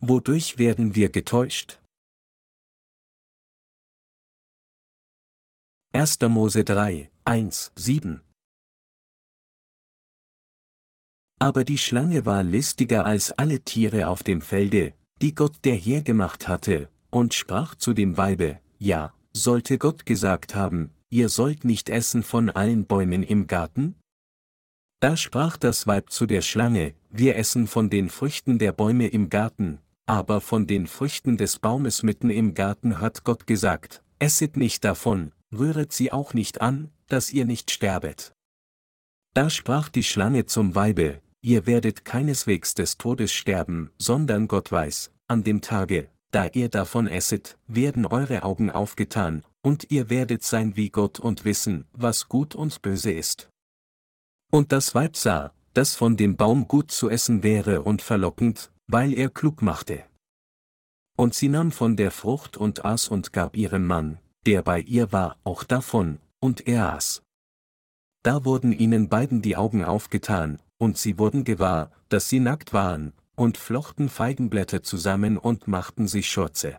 Wodurch werden wir getäuscht? 1. Mose 3, 1, 7 Aber die Schlange war listiger als alle Tiere auf dem Felde, die Gott der Herr gemacht hatte, und sprach zu dem Weibe, ja, sollte Gott gesagt haben, ihr sollt nicht essen von allen Bäumen im Garten? Da sprach das Weib zu der Schlange, wir essen von den Früchten der Bäume im Garten, aber von den Früchten des Baumes mitten im Garten hat Gott gesagt, esset nicht davon, rühret sie auch nicht an, dass ihr nicht sterbet. Da sprach die Schlange zum Weibe, ihr werdet keineswegs des Todes sterben, sondern Gott weiß, an dem Tage, da ihr davon esset, werden eure Augen aufgetan, und ihr werdet sein wie Gott und wissen, was gut und böse ist. Und das Weib sah, dass von dem Baum gut zu essen wäre und verlockend, weil er klug machte. Und sie nahm von der Frucht und aß und gab ihrem Mann, der bei ihr war, auch davon, und er aß. Da wurden ihnen beiden die Augen aufgetan, und sie wurden gewahr, dass sie nackt waren, und flochten Feigenblätter zusammen und machten sich Schurze.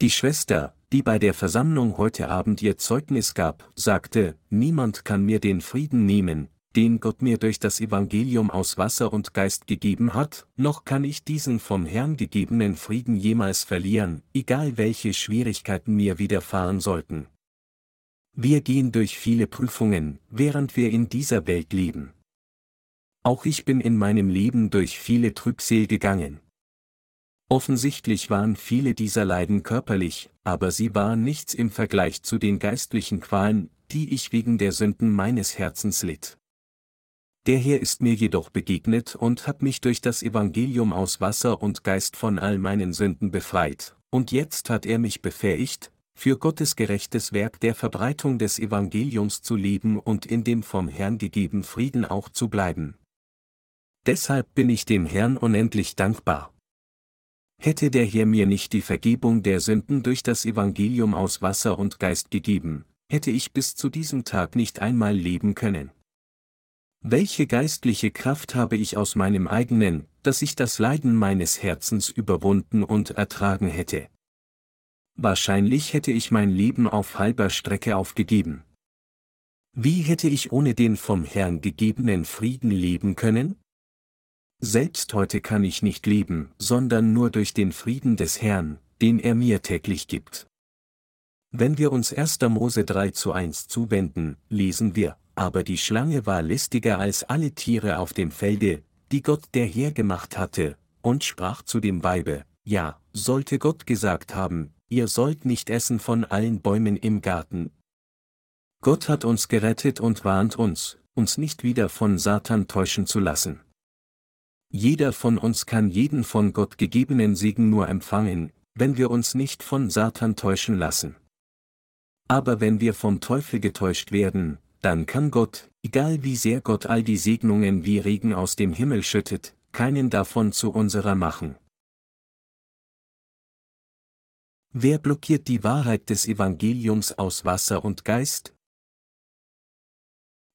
Die Schwester, die bei der Versammlung heute Abend ihr Zeugnis gab, sagte, niemand kann mir den Frieden nehmen, den Gott mir durch das Evangelium aus Wasser und Geist gegeben hat, noch kann ich diesen vom Herrn gegebenen Frieden jemals verlieren, egal welche Schwierigkeiten mir widerfahren sollten. Wir gehen durch viele Prüfungen, während wir in dieser Welt leben. Auch ich bin in meinem Leben durch viele Trübsel gegangen. Offensichtlich waren viele dieser Leiden körperlich, aber sie waren nichts im Vergleich zu den geistlichen Qualen, die ich wegen der Sünden meines Herzens litt. Der Herr ist mir jedoch begegnet und hat mich durch das Evangelium aus Wasser und Geist von all meinen Sünden befreit, und jetzt hat er mich befähigt, für Gottes gerechtes Werk der Verbreitung des Evangeliums zu leben und in dem vom Herrn gegebenen Frieden auch zu bleiben. Deshalb bin ich dem Herrn unendlich dankbar. Hätte der Herr mir nicht die Vergebung der Sünden durch das Evangelium aus Wasser und Geist gegeben, hätte ich bis zu diesem Tag nicht einmal leben können. Welche geistliche Kraft habe ich aus meinem eigenen, dass ich das Leiden meines Herzens überwunden und ertragen hätte? Wahrscheinlich hätte ich mein Leben auf halber Strecke aufgegeben. Wie hätte ich ohne den vom Herrn gegebenen Frieden leben können? Selbst heute kann ich nicht leben, sondern nur durch den Frieden des Herrn, den er mir täglich gibt. Wenn wir uns 1. Mose 3 zu 1 zuwenden, lesen wir, aber die Schlange war listiger als alle Tiere auf dem Felde, die Gott der Herr gemacht hatte, und sprach zu dem Weibe, ja, sollte Gott gesagt haben, ihr sollt nicht essen von allen Bäumen im Garten. Gott hat uns gerettet und warnt uns, uns nicht wieder von Satan täuschen zu lassen. Jeder von uns kann jeden von Gott gegebenen Segen nur empfangen, wenn wir uns nicht von Satan täuschen lassen. Aber wenn wir vom Teufel getäuscht werden, dann kann Gott, egal wie sehr Gott all die Segnungen wie Regen aus dem Himmel schüttet, keinen davon zu unserer machen. Wer blockiert die Wahrheit des Evangeliums aus Wasser und Geist?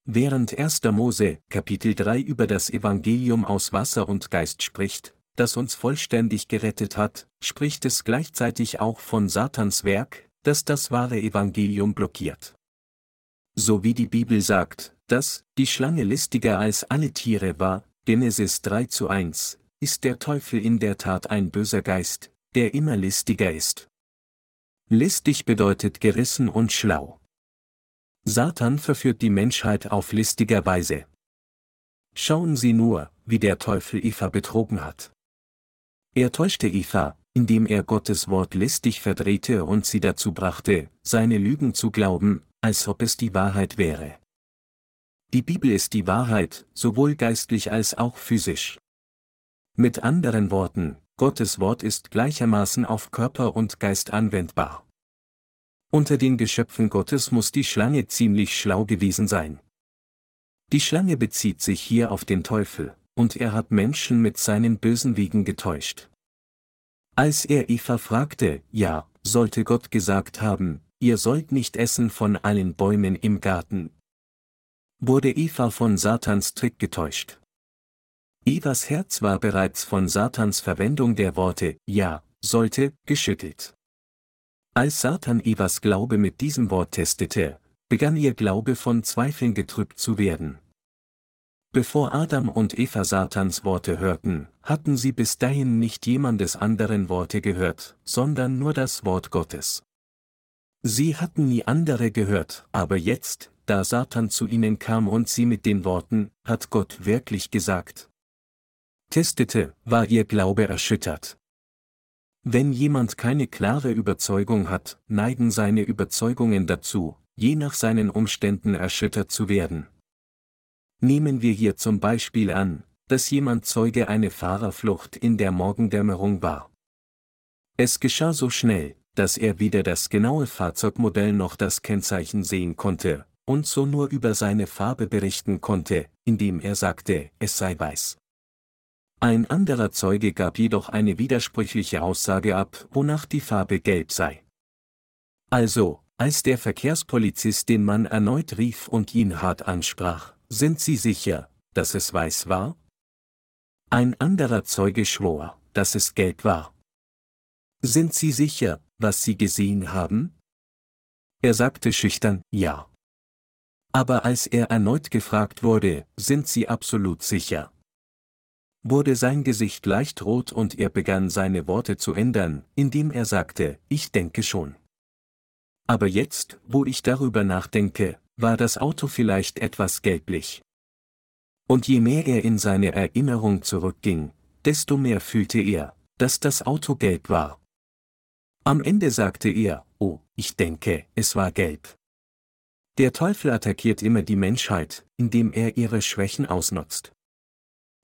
Während 1. Mose, Kapitel 3 über das Evangelium aus Wasser und Geist spricht, das uns vollständig gerettet hat, spricht es gleichzeitig auch von Satans Werk, das das wahre Evangelium blockiert. So wie die Bibel sagt, dass die Schlange listiger als alle Tiere war, Genesis 3 zu 1, ist der Teufel in der Tat ein böser Geist, der immer listiger ist. Listig bedeutet gerissen und schlau. Satan verführt die Menschheit auf listiger Weise. Schauen Sie nur, wie der Teufel Eva betrogen hat. Er täuschte Eva, indem er Gottes Wort listig verdrehte und sie dazu brachte, seine Lügen zu glauben, als ob es die Wahrheit wäre. Die Bibel ist die Wahrheit, sowohl geistlich als auch physisch. Mit anderen Worten, Gottes Wort ist gleichermaßen auf Körper und Geist anwendbar. Unter den Geschöpfen Gottes muss die Schlange ziemlich schlau gewesen sein. Die Schlange bezieht sich hier auf den Teufel, und er hat Menschen mit seinen bösen Wegen getäuscht. Als er Eva fragte, ja, sollte Gott gesagt haben, ihr sollt nicht essen von allen Bäumen im Garten. Wurde Eva von Satans Trick getäuscht. Evas Herz war bereits von Satans Verwendung der Worte Ja, sollte, geschüttelt. Als Satan Evas Glaube mit diesem Wort testete, begann ihr Glaube von Zweifeln getrübt zu werden. Bevor Adam und Eva Satans Worte hörten, hatten sie bis dahin nicht jemandes anderen Worte gehört, sondern nur das Wort Gottes. Sie hatten nie andere gehört, aber jetzt, da Satan zu ihnen kam und sie mit den Worten, hat Gott wirklich gesagt, testete, war ihr Glaube erschüttert. Wenn jemand keine klare Überzeugung hat, neigen seine Überzeugungen dazu, je nach seinen Umständen erschüttert zu werden. Nehmen wir hier zum Beispiel an, dass jemand Zeuge eine Fahrerflucht in der Morgendämmerung war. Es geschah so schnell, dass er weder das genaue Fahrzeugmodell noch das Kennzeichen sehen konnte, und so nur über seine Farbe berichten konnte, indem er sagte, es sei weiß. Ein anderer Zeuge gab jedoch eine widersprüchliche Aussage ab, wonach die Farbe gelb sei. Also, als der Verkehrspolizist den Mann erneut rief und ihn hart ansprach, sind Sie sicher, dass es weiß war? Ein anderer Zeuge schwor, dass es gelb war. Sind Sie sicher, was Sie gesehen haben? Er sagte schüchtern, ja. Aber als er erneut gefragt wurde, sind Sie absolut sicher? wurde sein Gesicht leicht rot und er begann seine Worte zu ändern, indem er sagte, ich denke schon. Aber jetzt, wo ich darüber nachdenke, war das Auto vielleicht etwas gelblich. Und je mehr er in seine Erinnerung zurückging, desto mehr fühlte er, dass das Auto gelb war. Am Ende sagte er, oh, ich denke, es war gelb. Der Teufel attackiert immer die Menschheit, indem er ihre Schwächen ausnutzt.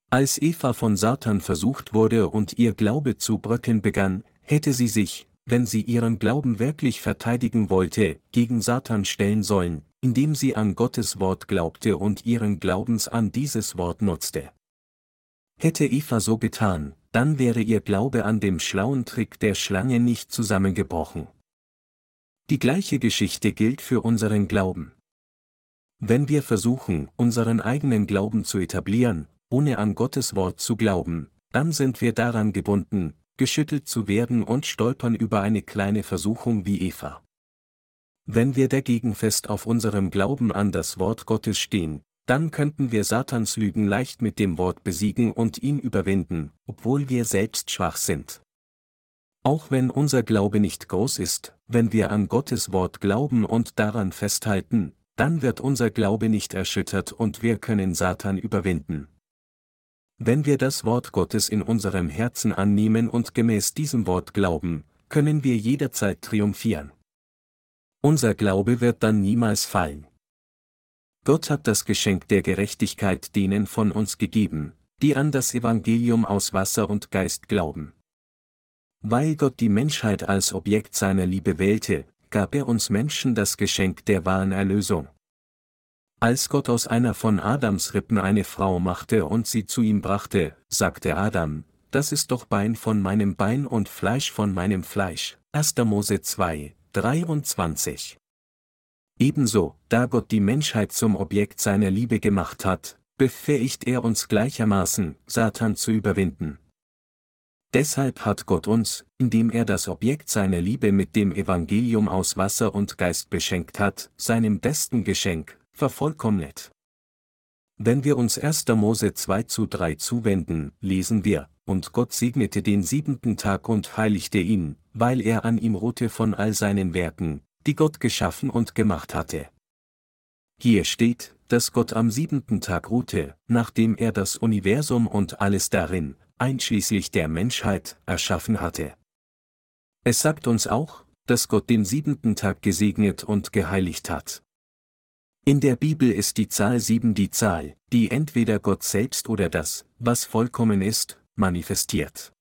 Als Eva von Satan versucht wurde und ihr Glaube zu bröckeln begann, hätte sie sich, wenn sie ihren Glauben wirklich verteidigen wollte, gegen Satan stellen sollen, indem sie an Gottes Wort glaubte und ihren Glaubens an dieses Wort nutzte. Hätte Eva so getan, dann wäre ihr Glaube an dem schlauen Trick der Schlange nicht zusammengebrochen. Die gleiche Geschichte gilt für unseren Glauben. Wenn wir versuchen, unseren eigenen Glauben zu etablieren, ohne an Gottes Wort zu glauben, dann sind wir daran gebunden, geschüttelt zu werden und stolpern über eine kleine Versuchung wie Eva. Wenn wir dagegen fest auf unserem Glauben an das Wort Gottes stehen, dann könnten wir Satans Lügen leicht mit dem Wort besiegen und ihn überwinden, obwohl wir selbst schwach sind. Auch wenn unser Glaube nicht groß ist, wenn wir an Gottes Wort glauben und daran festhalten, dann wird unser Glaube nicht erschüttert und wir können Satan überwinden. Wenn wir das Wort Gottes in unserem Herzen annehmen und gemäß diesem Wort glauben, können wir jederzeit triumphieren. Unser Glaube wird dann niemals fallen. Gott hat das Geschenk der Gerechtigkeit denen von uns gegeben, die an das Evangelium aus Wasser und Geist glauben. Weil Gott die Menschheit als Objekt seiner Liebe wählte, gab er uns Menschen das Geschenk der wahren Erlösung. Als Gott aus einer von Adams Rippen eine Frau machte und sie zu ihm brachte, sagte Adam, das ist doch Bein von meinem Bein und Fleisch von meinem Fleisch. 1. Mose 2, 23. Ebenso, da Gott die Menschheit zum Objekt seiner Liebe gemacht hat, befähigt er uns gleichermaßen, Satan zu überwinden. Deshalb hat Gott uns, indem er das Objekt seiner Liebe mit dem Evangelium aus Wasser und Geist beschenkt hat, seinem besten Geschenk, vervollkommnet. Wenn wir uns 1. Mose 2 zu 3 zuwenden, lesen wir, und Gott segnete den siebenten Tag und heiligte ihn, weil er an ihm ruhte von all seinen Werken, die Gott geschaffen und gemacht hatte. Hier steht, dass Gott am siebenten Tag ruhte, nachdem er das Universum und alles darin, einschließlich der Menschheit, erschaffen hatte. Es sagt uns auch, dass Gott den siebenten Tag gesegnet und geheiligt hat. In der Bibel ist die Zahl 7 die Zahl, die entweder Gott selbst oder das, was vollkommen ist, manifestiert.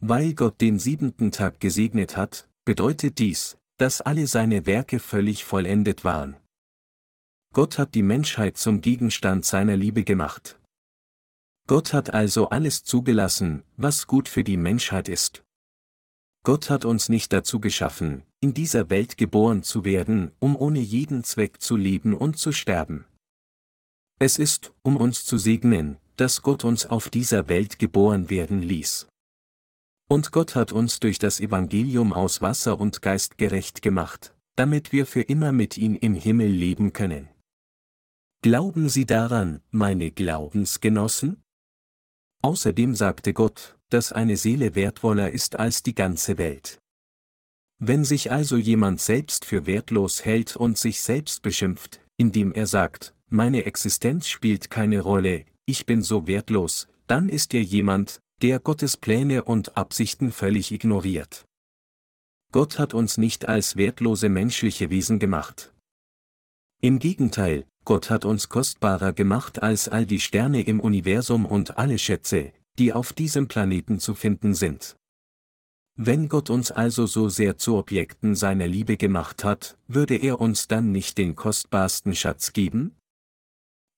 Weil Gott den siebenten Tag gesegnet hat, bedeutet dies, dass alle seine Werke völlig vollendet waren. Gott hat die Menschheit zum Gegenstand seiner Liebe gemacht. Gott hat also alles zugelassen, was gut für die Menschheit ist. Gott hat uns nicht dazu geschaffen, in dieser Welt geboren zu werden, um ohne jeden Zweck zu leben und zu sterben. Es ist, um uns zu segnen, dass Gott uns auf dieser Welt geboren werden ließ. Und Gott hat uns durch das Evangelium aus Wasser und Geist gerecht gemacht, damit wir für immer mit ihm im Himmel leben können. Glauben Sie daran, meine Glaubensgenossen? Außerdem sagte Gott, dass eine Seele wertvoller ist als die ganze Welt. Wenn sich also jemand selbst für wertlos hält und sich selbst beschimpft, indem er sagt, meine Existenz spielt keine Rolle, ich bin so wertlos, dann ist er jemand, der Gottes Pläne und Absichten völlig ignoriert. Gott hat uns nicht als wertlose menschliche Wesen gemacht. Im Gegenteil, Gott hat uns kostbarer gemacht als all die Sterne im Universum und alle Schätze, die auf diesem Planeten zu finden sind. Wenn Gott uns also so sehr zu Objekten seiner Liebe gemacht hat, würde er uns dann nicht den kostbarsten Schatz geben?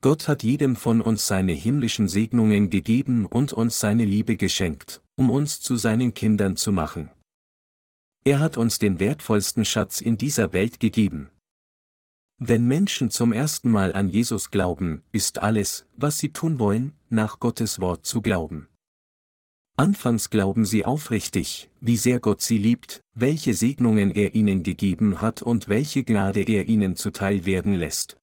Gott hat jedem von uns seine himmlischen Segnungen gegeben und uns seine Liebe geschenkt, um uns zu seinen Kindern zu machen. Er hat uns den wertvollsten Schatz in dieser Welt gegeben. Wenn Menschen zum ersten Mal an Jesus glauben, ist alles, was sie tun wollen, nach Gottes Wort zu glauben. Anfangs glauben sie aufrichtig, wie sehr Gott sie liebt, welche Segnungen er ihnen gegeben hat und welche Gnade er ihnen zuteil werden lässt.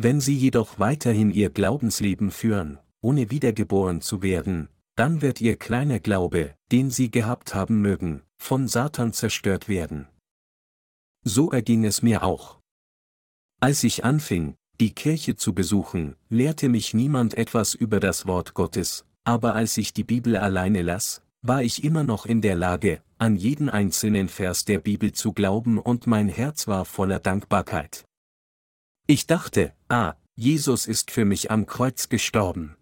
Wenn sie jedoch weiterhin ihr Glaubensleben führen, ohne wiedergeboren zu werden, dann wird ihr kleiner Glaube, den sie gehabt haben mögen, von Satan zerstört werden. So erging es mir auch. Als ich anfing, die Kirche zu besuchen, lehrte mich niemand etwas über das Wort Gottes, aber als ich die Bibel alleine las, war ich immer noch in der Lage, an jeden einzelnen Vers der Bibel zu glauben und mein Herz war voller Dankbarkeit. Ich dachte, ah, Jesus ist für mich am Kreuz gestorben.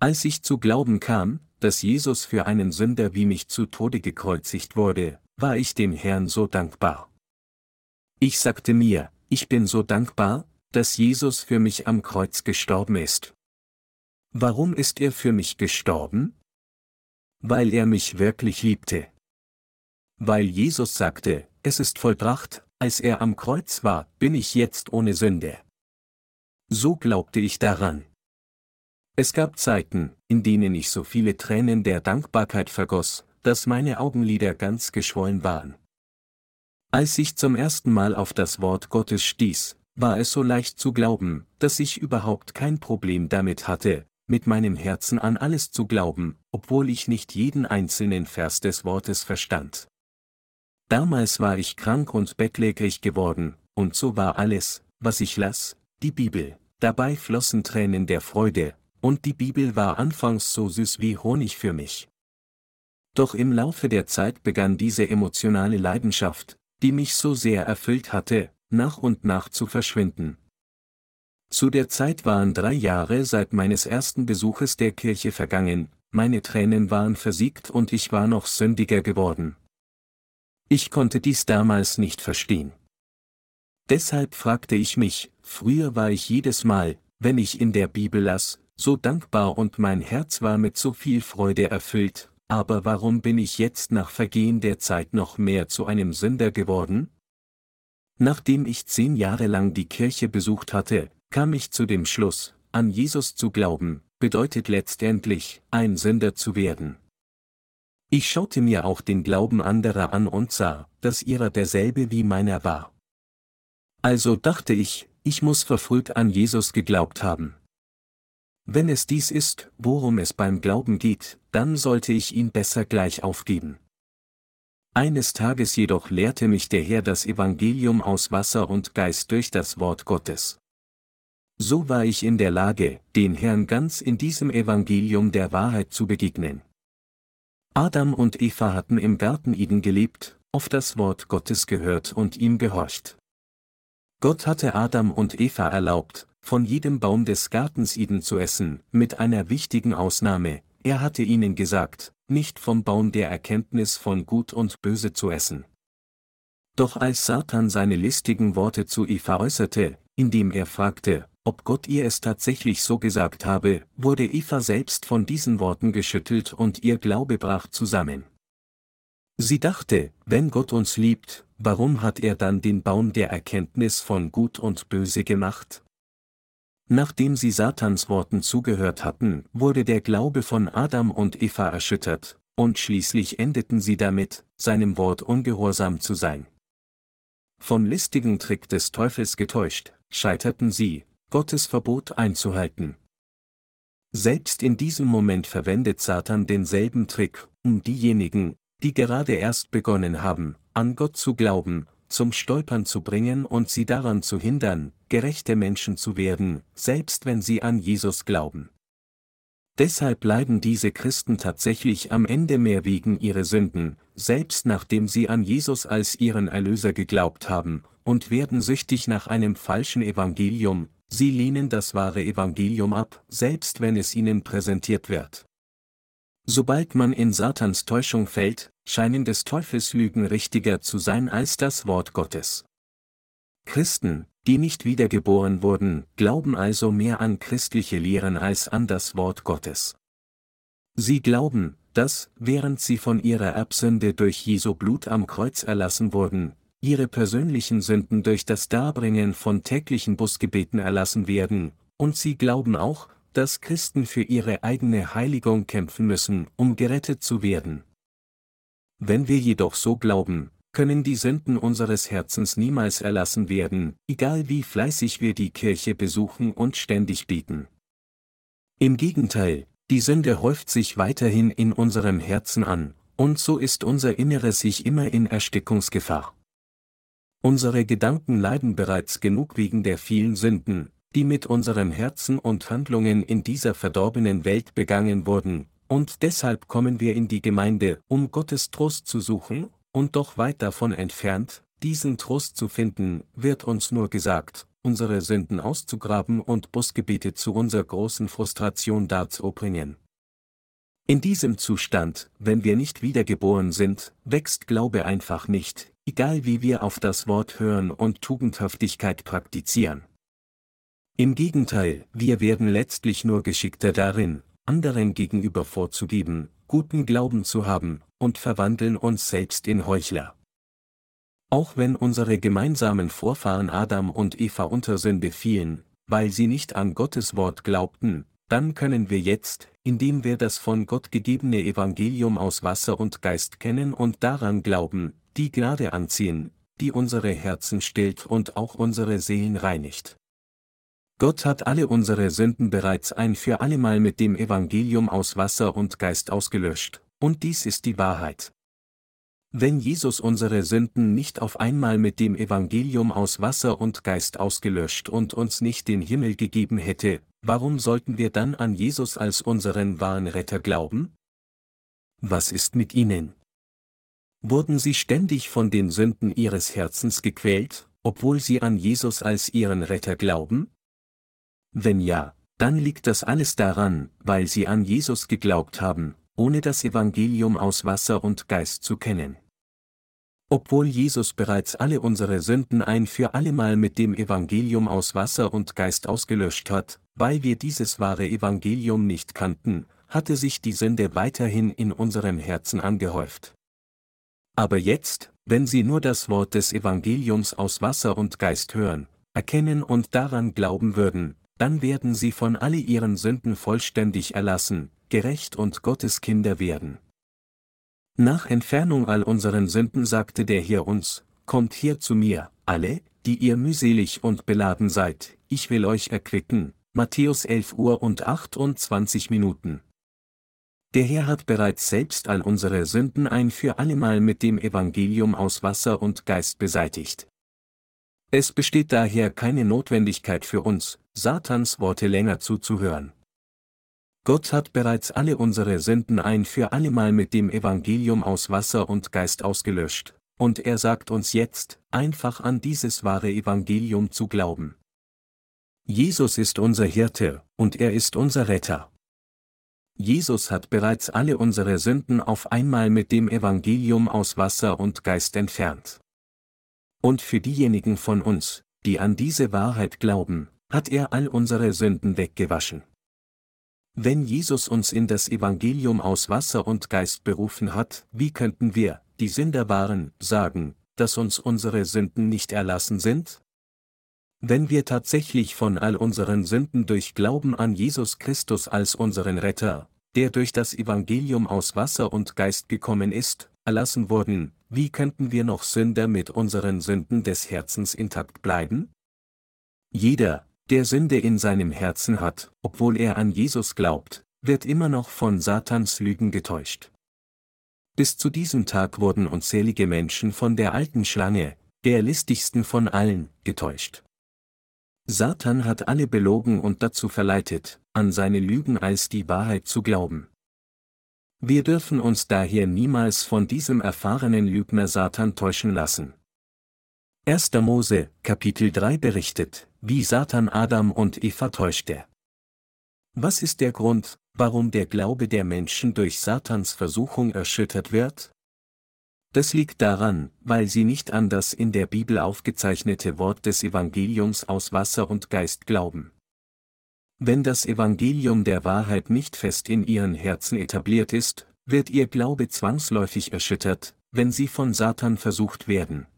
Als ich zu glauben kam, dass Jesus für einen Sünder wie mich zu Tode gekreuzigt wurde, war ich dem Herrn so dankbar. Ich sagte mir, ich bin so dankbar, dass Jesus für mich am Kreuz gestorben ist. Warum ist er für mich gestorben? Weil er mich wirklich liebte. Weil Jesus sagte, es ist vollbracht, als er am Kreuz war, bin ich jetzt ohne Sünde. So glaubte ich daran. Es gab Zeiten, in denen ich so viele Tränen der Dankbarkeit vergoss, dass meine Augenlider ganz geschwollen waren. Als ich zum ersten Mal auf das Wort Gottes stieß, war es so leicht zu glauben, dass ich überhaupt kein Problem damit hatte, mit meinem Herzen an alles zu glauben, obwohl ich nicht jeden einzelnen Vers des Wortes verstand. Damals war ich krank und bettlägerig geworden, und so war alles, was ich las, die Bibel. Dabei flossen Tränen der Freude, und die Bibel war anfangs so süß wie Honig für mich. Doch im Laufe der Zeit begann diese emotionale Leidenschaft, die mich so sehr erfüllt hatte, nach und nach zu verschwinden, zu der Zeit waren drei Jahre seit meines ersten Besuches der Kirche vergangen, meine Tränen waren versiegt und ich war noch sündiger geworden. Ich konnte dies damals nicht verstehen. Deshalb fragte ich mich, früher war ich jedes Mal, wenn ich in der Bibel las, so dankbar und mein Herz war mit so viel Freude erfüllt, aber warum bin ich jetzt nach Vergehen der Zeit noch mehr zu einem Sünder geworden? Nachdem ich zehn Jahre lang die Kirche besucht hatte, kam ich zu dem Schluss, an Jesus zu glauben, bedeutet letztendlich, ein Sünder zu werden. Ich schaute mir auch den Glauben anderer an und sah, dass ihrer derselbe wie meiner war. Also dachte ich, ich muss verfrüht an Jesus geglaubt haben. Wenn es dies ist, worum es beim Glauben geht, dann sollte ich ihn besser gleich aufgeben. Eines Tages jedoch lehrte mich der Herr das Evangelium aus Wasser und Geist durch das Wort Gottes. So war ich in der Lage, den Herrn ganz in diesem Evangelium der Wahrheit zu begegnen. Adam und Eva hatten im Garten Eden gelebt, auf das Wort Gottes gehört und ihm gehorcht. Gott hatte Adam und Eva erlaubt, von jedem Baum des Gartens Eden zu essen, mit einer wichtigen Ausnahme, er hatte ihnen gesagt, nicht vom Baum der Erkenntnis von Gut und Böse zu essen. Doch als Satan seine listigen Worte zu Eva äußerte, indem er fragte, ob Gott ihr es tatsächlich so gesagt habe, wurde Eva selbst von diesen Worten geschüttelt und ihr Glaube brach zusammen. Sie dachte, wenn Gott uns liebt, warum hat er dann den Baum der Erkenntnis von Gut und Böse gemacht? Nachdem sie Satans Worten zugehört hatten, wurde der Glaube von Adam und Eva erschüttert, und schließlich endeten sie damit, seinem Wort ungehorsam zu sein. Vom listigen Trick des Teufels getäuscht, scheiterten sie, Gottes Verbot einzuhalten. Selbst in diesem Moment verwendet Satan denselben Trick, um diejenigen, die gerade erst begonnen haben, an Gott zu glauben, zum Stolpern zu bringen und sie daran zu hindern, gerechte Menschen zu werden, selbst wenn sie an Jesus glauben. Deshalb leiden diese Christen tatsächlich am Ende mehr wegen ihrer Sünden, selbst nachdem sie an Jesus als ihren Erlöser geglaubt haben, und werden süchtig nach einem falschen Evangelium, sie lehnen das wahre Evangelium ab, selbst wenn es ihnen präsentiert wird. Sobald man in Satans Täuschung fällt, scheinen des Teufels Lügen richtiger zu sein als das Wort Gottes. Christen, die nicht wiedergeboren wurden, glauben also mehr an christliche Lehren als an das Wort Gottes. Sie glauben, dass, während sie von ihrer Erbsünde durch Jesu Blut am Kreuz erlassen wurden, ihre persönlichen Sünden durch das Darbringen von täglichen Busgebeten erlassen werden, und sie glauben auch, dass Christen für ihre eigene Heiligung kämpfen müssen, um gerettet zu werden. Wenn wir jedoch so glauben, können die Sünden unseres Herzens niemals erlassen werden, egal wie fleißig wir die Kirche besuchen und ständig bieten. Im Gegenteil, die Sünde häuft sich weiterhin in unserem Herzen an, und so ist unser Inneres sich immer in Erstickungsgefahr. Unsere Gedanken leiden bereits genug wegen der vielen Sünden, die mit unserem Herzen und Handlungen in dieser verdorbenen Welt begangen wurden, und deshalb kommen wir in die Gemeinde, um Gottes Trost zu suchen, und doch weit davon entfernt, diesen Trost zu finden, wird uns nur gesagt, unsere Sünden auszugraben und Busgebete zu unserer großen Frustration darzubringen. In diesem Zustand, wenn wir nicht wiedergeboren sind, wächst Glaube einfach nicht, egal wie wir auf das Wort hören und Tugendhaftigkeit praktizieren. Im Gegenteil, wir werden letztlich nur geschickter darin, anderen gegenüber vorzugeben, guten Glauben zu haben, und verwandeln uns selbst in Heuchler. Auch wenn unsere gemeinsamen Vorfahren Adam und Eva unter Sünde fielen, weil sie nicht an Gottes Wort glaubten, dann können wir jetzt, indem wir das von Gott gegebene Evangelium aus Wasser und Geist kennen und daran glauben, die Gnade anziehen, die unsere Herzen stillt und auch unsere Seelen reinigt. Gott hat alle unsere Sünden bereits ein für allemal mit dem Evangelium aus Wasser und Geist ausgelöscht, und dies ist die Wahrheit. Wenn Jesus unsere Sünden nicht auf einmal mit dem Evangelium aus Wasser und Geist ausgelöscht und uns nicht den Himmel gegeben hätte, warum sollten wir dann an Jesus als unseren wahren Retter glauben? Was ist mit ihnen? Wurden sie ständig von den Sünden ihres Herzens gequält, obwohl sie an Jesus als ihren Retter glauben? Wenn ja, dann liegt das alles daran, weil sie an Jesus geglaubt haben, ohne das Evangelium aus Wasser und Geist zu kennen. Obwohl Jesus bereits alle unsere Sünden ein für allemal mit dem Evangelium aus Wasser und Geist ausgelöscht hat, weil wir dieses wahre Evangelium nicht kannten, hatte sich die Sünde weiterhin in unserem Herzen angehäuft. Aber jetzt, wenn Sie nur das Wort des Evangeliums aus Wasser und Geist hören, erkennen und daran glauben würden, dann werden sie von alle ihren Sünden vollständig erlassen, gerecht und Gottes Kinder werden. Nach Entfernung all unseren Sünden sagte der Herr uns, Kommt her zu mir, alle, die ihr mühselig und beladen seid, ich will euch erquicken. Matthäus 11 Uhr und 28 Minuten. Der Herr hat bereits selbst all unsere Sünden ein für allemal mit dem Evangelium aus Wasser und Geist beseitigt. Es besteht daher keine Notwendigkeit für uns, Satans Worte länger zuzuhören. Gott hat bereits alle unsere Sünden ein für allemal mit dem Evangelium aus Wasser und Geist ausgelöscht, und er sagt uns jetzt, einfach an dieses wahre Evangelium zu glauben. Jesus ist unser Hirte, und er ist unser Retter. Jesus hat bereits alle unsere Sünden auf einmal mit dem Evangelium aus Wasser und Geist entfernt. Und für diejenigen von uns, die an diese Wahrheit glauben, hat er all unsere Sünden weggewaschen. Wenn Jesus uns in das Evangelium aus Wasser und Geist berufen hat, wie könnten wir, die Sünder waren, sagen, dass uns unsere Sünden nicht erlassen sind? Wenn wir tatsächlich von all unseren Sünden durch Glauben an Jesus Christus als unseren Retter, der durch das Evangelium aus Wasser und Geist gekommen ist, erlassen wurden, wie könnten wir noch Sünder mit unseren Sünden des Herzens intakt bleiben? Jeder, der Sünde in seinem Herzen hat, obwohl er an Jesus glaubt, wird immer noch von Satans Lügen getäuscht. Bis zu diesem Tag wurden unzählige Menschen von der alten Schlange, der listigsten von allen, getäuscht. Satan hat alle belogen und dazu verleitet, an seine Lügen als die Wahrheit zu glauben. Wir dürfen uns daher niemals von diesem erfahrenen Lügner Satan täuschen lassen. 1. Mose, Kapitel 3 berichtet, wie Satan Adam und Eva täuschte. Was ist der Grund, warum der Glaube der Menschen durch Satans Versuchung erschüttert wird? Das liegt daran, weil sie nicht an das in der Bibel aufgezeichnete Wort des Evangeliums aus Wasser und Geist glauben. Wenn das Evangelium der Wahrheit nicht fest in ihren Herzen etabliert ist, wird ihr Glaube zwangsläufig erschüttert, wenn sie von Satan versucht werden.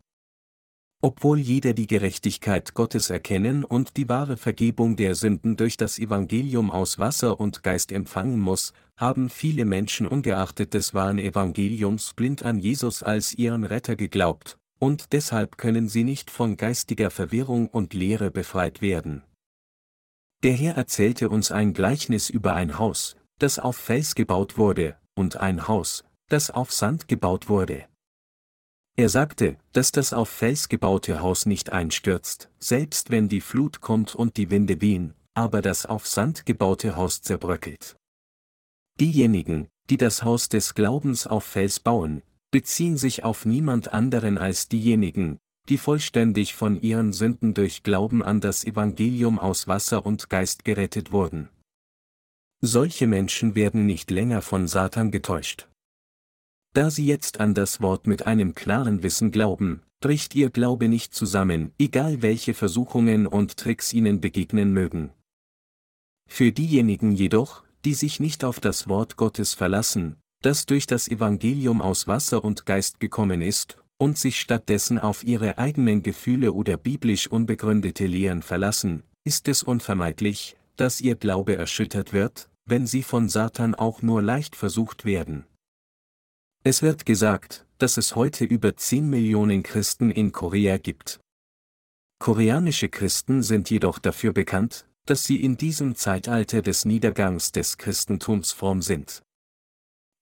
Obwohl jeder die Gerechtigkeit Gottes erkennen und die wahre Vergebung der Sünden durch das Evangelium aus Wasser und Geist empfangen muss, haben viele Menschen ungeachtet des wahren Evangeliums blind an Jesus als ihren Retter geglaubt, und deshalb können sie nicht von geistiger Verwirrung und Lehre befreit werden. Der Herr erzählte uns ein Gleichnis über ein Haus, das auf Fels gebaut wurde, und ein Haus, das auf Sand gebaut wurde. Er sagte, dass das auf Fels gebaute Haus nicht einstürzt, selbst wenn die Flut kommt und die Winde wehen, aber das auf Sand gebaute Haus zerbröckelt. Diejenigen, die das Haus des Glaubens auf Fels bauen, beziehen sich auf niemand anderen als diejenigen, die vollständig von ihren Sünden durch Glauben an das Evangelium aus Wasser und Geist gerettet wurden. Solche Menschen werden nicht länger von Satan getäuscht. Da sie jetzt an das Wort mit einem klaren Wissen glauben, bricht ihr Glaube nicht zusammen, egal welche Versuchungen und Tricks ihnen begegnen mögen. Für diejenigen jedoch, die sich nicht auf das Wort Gottes verlassen, das durch das Evangelium aus Wasser und Geist gekommen ist, und sich stattdessen auf ihre eigenen Gefühle oder biblisch unbegründete Lehren verlassen, ist es unvermeidlich, dass ihr Glaube erschüttert wird, wenn sie von Satan auch nur leicht versucht werden. Es wird gesagt, dass es heute über 10 Millionen Christen in Korea gibt. Koreanische Christen sind jedoch dafür bekannt, dass sie in diesem Zeitalter des Niedergangs des Christentums fromm sind.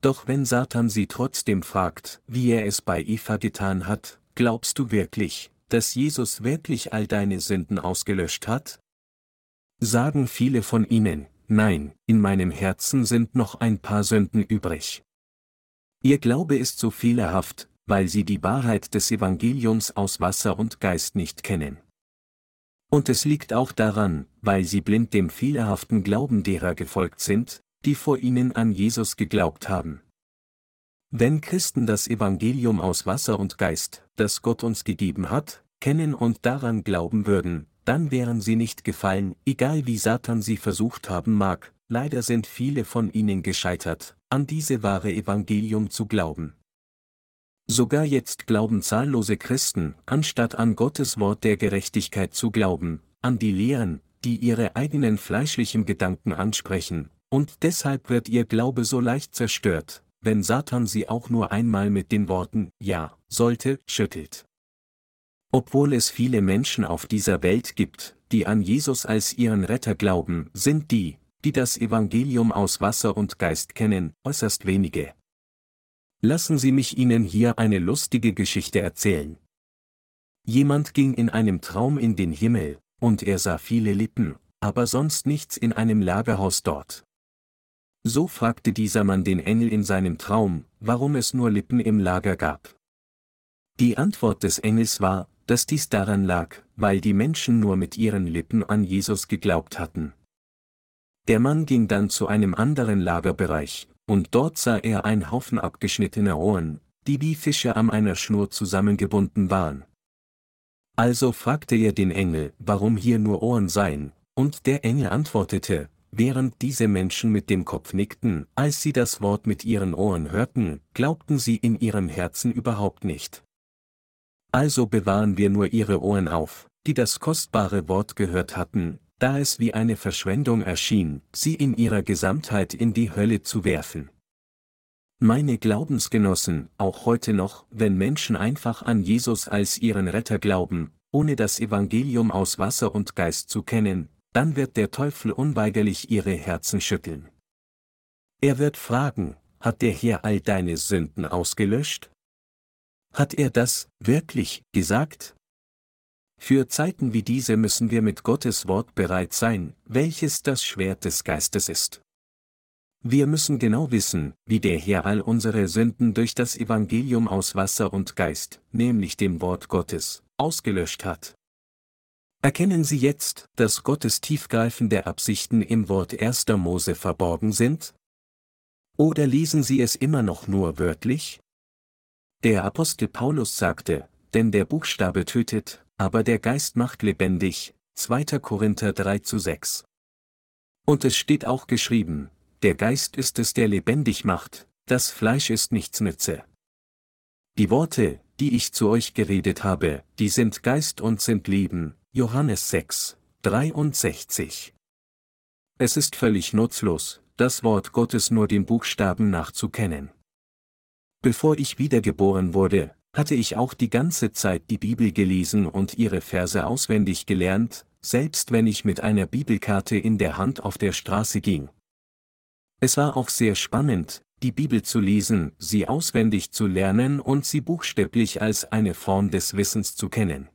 Doch wenn Satan sie trotzdem fragt, wie er es bei Eva getan hat, glaubst du wirklich, dass Jesus wirklich all deine Sünden ausgelöscht hat? Sagen viele von ihnen, nein, in meinem Herzen sind noch ein paar Sünden übrig. Ihr Glaube ist so fehlerhaft, weil sie die Wahrheit des Evangeliums aus Wasser und Geist nicht kennen. Und es liegt auch daran, weil sie blind dem fehlerhaften Glauben derer gefolgt sind, die vor ihnen an Jesus geglaubt haben. Wenn Christen das Evangelium aus Wasser und Geist, das Gott uns gegeben hat, kennen und daran glauben würden, dann wären sie nicht gefallen, egal wie Satan sie versucht haben mag, leider sind viele von ihnen gescheitert, an diese wahre Evangelium zu glauben. Sogar jetzt glauben zahllose Christen, anstatt an Gottes Wort der Gerechtigkeit zu glauben, an die Lehren, die ihre eigenen fleischlichen Gedanken ansprechen, und deshalb wird ihr Glaube so leicht zerstört, wenn Satan sie auch nur einmal mit den Worten Ja, sollte, schüttelt. Obwohl es viele Menschen auf dieser Welt gibt, die an Jesus als ihren Retter glauben, sind die, die das Evangelium aus Wasser und Geist kennen, äußerst wenige. Lassen Sie mich Ihnen hier eine lustige Geschichte erzählen. Jemand ging in einem Traum in den Himmel, und er sah viele Lippen, aber sonst nichts in einem Lagerhaus dort. So fragte dieser Mann den Engel in seinem Traum, warum es nur Lippen im Lager gab. Die Antwort des Engels war, dass dies daran lag, weil die Menschen nur mit ihren Lippen an Jesus geglaubt hatten. Der Mann ging dann zu einem anderen Lagerbereich, und dort sah er einen Haufen abgeschnittener Ohren, die wie Fische an einer Schnur zusammengebunden waren. Also fragte er den Engel, warum hier nur Ohren seien, und der Engel antwortete, während diese Menschen mit dem Kopf nickten, als sie das Wort mit ihren Ohren hörten, glaubten sie in ihrem Herzen überhaupt nicht. Also bewahren wir nur ihre Ohren auf, die das kostbare Wort gehört hatten, da es wie eine Verschwendung erschien, sie in ihrer Gesamtheit in die Hölle zu werfen. Meine Glaubensgenossen, auch heute noch, wenn Menschen einfach an Jesus als ihren Retter glauben, ohne das Evangelium aus Wasser und Geist zu kennen, dann wird der Teufel unweigerlich ihre Herzen schütteln. Er wird fragen, hat der Herr all deine Sünden ausgelöscht? Hat er das, wirklich, gesagt? Für Zeiten wie diese müssen wir mit Gottes Wort bereit sein, welches das Schwert des Geistes ist. Wir müssen genau wissen, wie der Herr all unsere Sünden durch das Evangelium aus Wasser und Geist, nämlich dem Wort Gottes, ausgelöscht hat. Erkennen Sie jetzt, dass Gottes tiefgreifende Absichten im Wort 1. Mose verborgen sind? Oder lesen Sie es immer noch nur wörtlich? Der Apostel Paulus sagte, denn der Buchstabe tötet, aber der Geist macht lebendig. 2. Korinther 3 zu 6. Und es steht auch geschrieben, der Geist ist es, der lebendig macht, das Fleisch ist nichts nütze. Die Worte, die ich zu euch geredet habe, die sind Geist und sind Leben, Johannes 6, 63. Es ist völlig nutzlos, das Wort Gottes nur den Buchstaben nachzukennen. Bevor ich wiedergeboren wurde, hatte ich auch die ganze Zeit die Bibel gelesen und ihre Verse auswendig gelernt, selbst wenn ich mit einer Bibelkarte in der Hand auf der Straße ging. Es war auch sehr spannend, die Bibel zu lesen, sie auswendig zu lernen und sie buchstäblich als eine Form des Wissens zu kennen.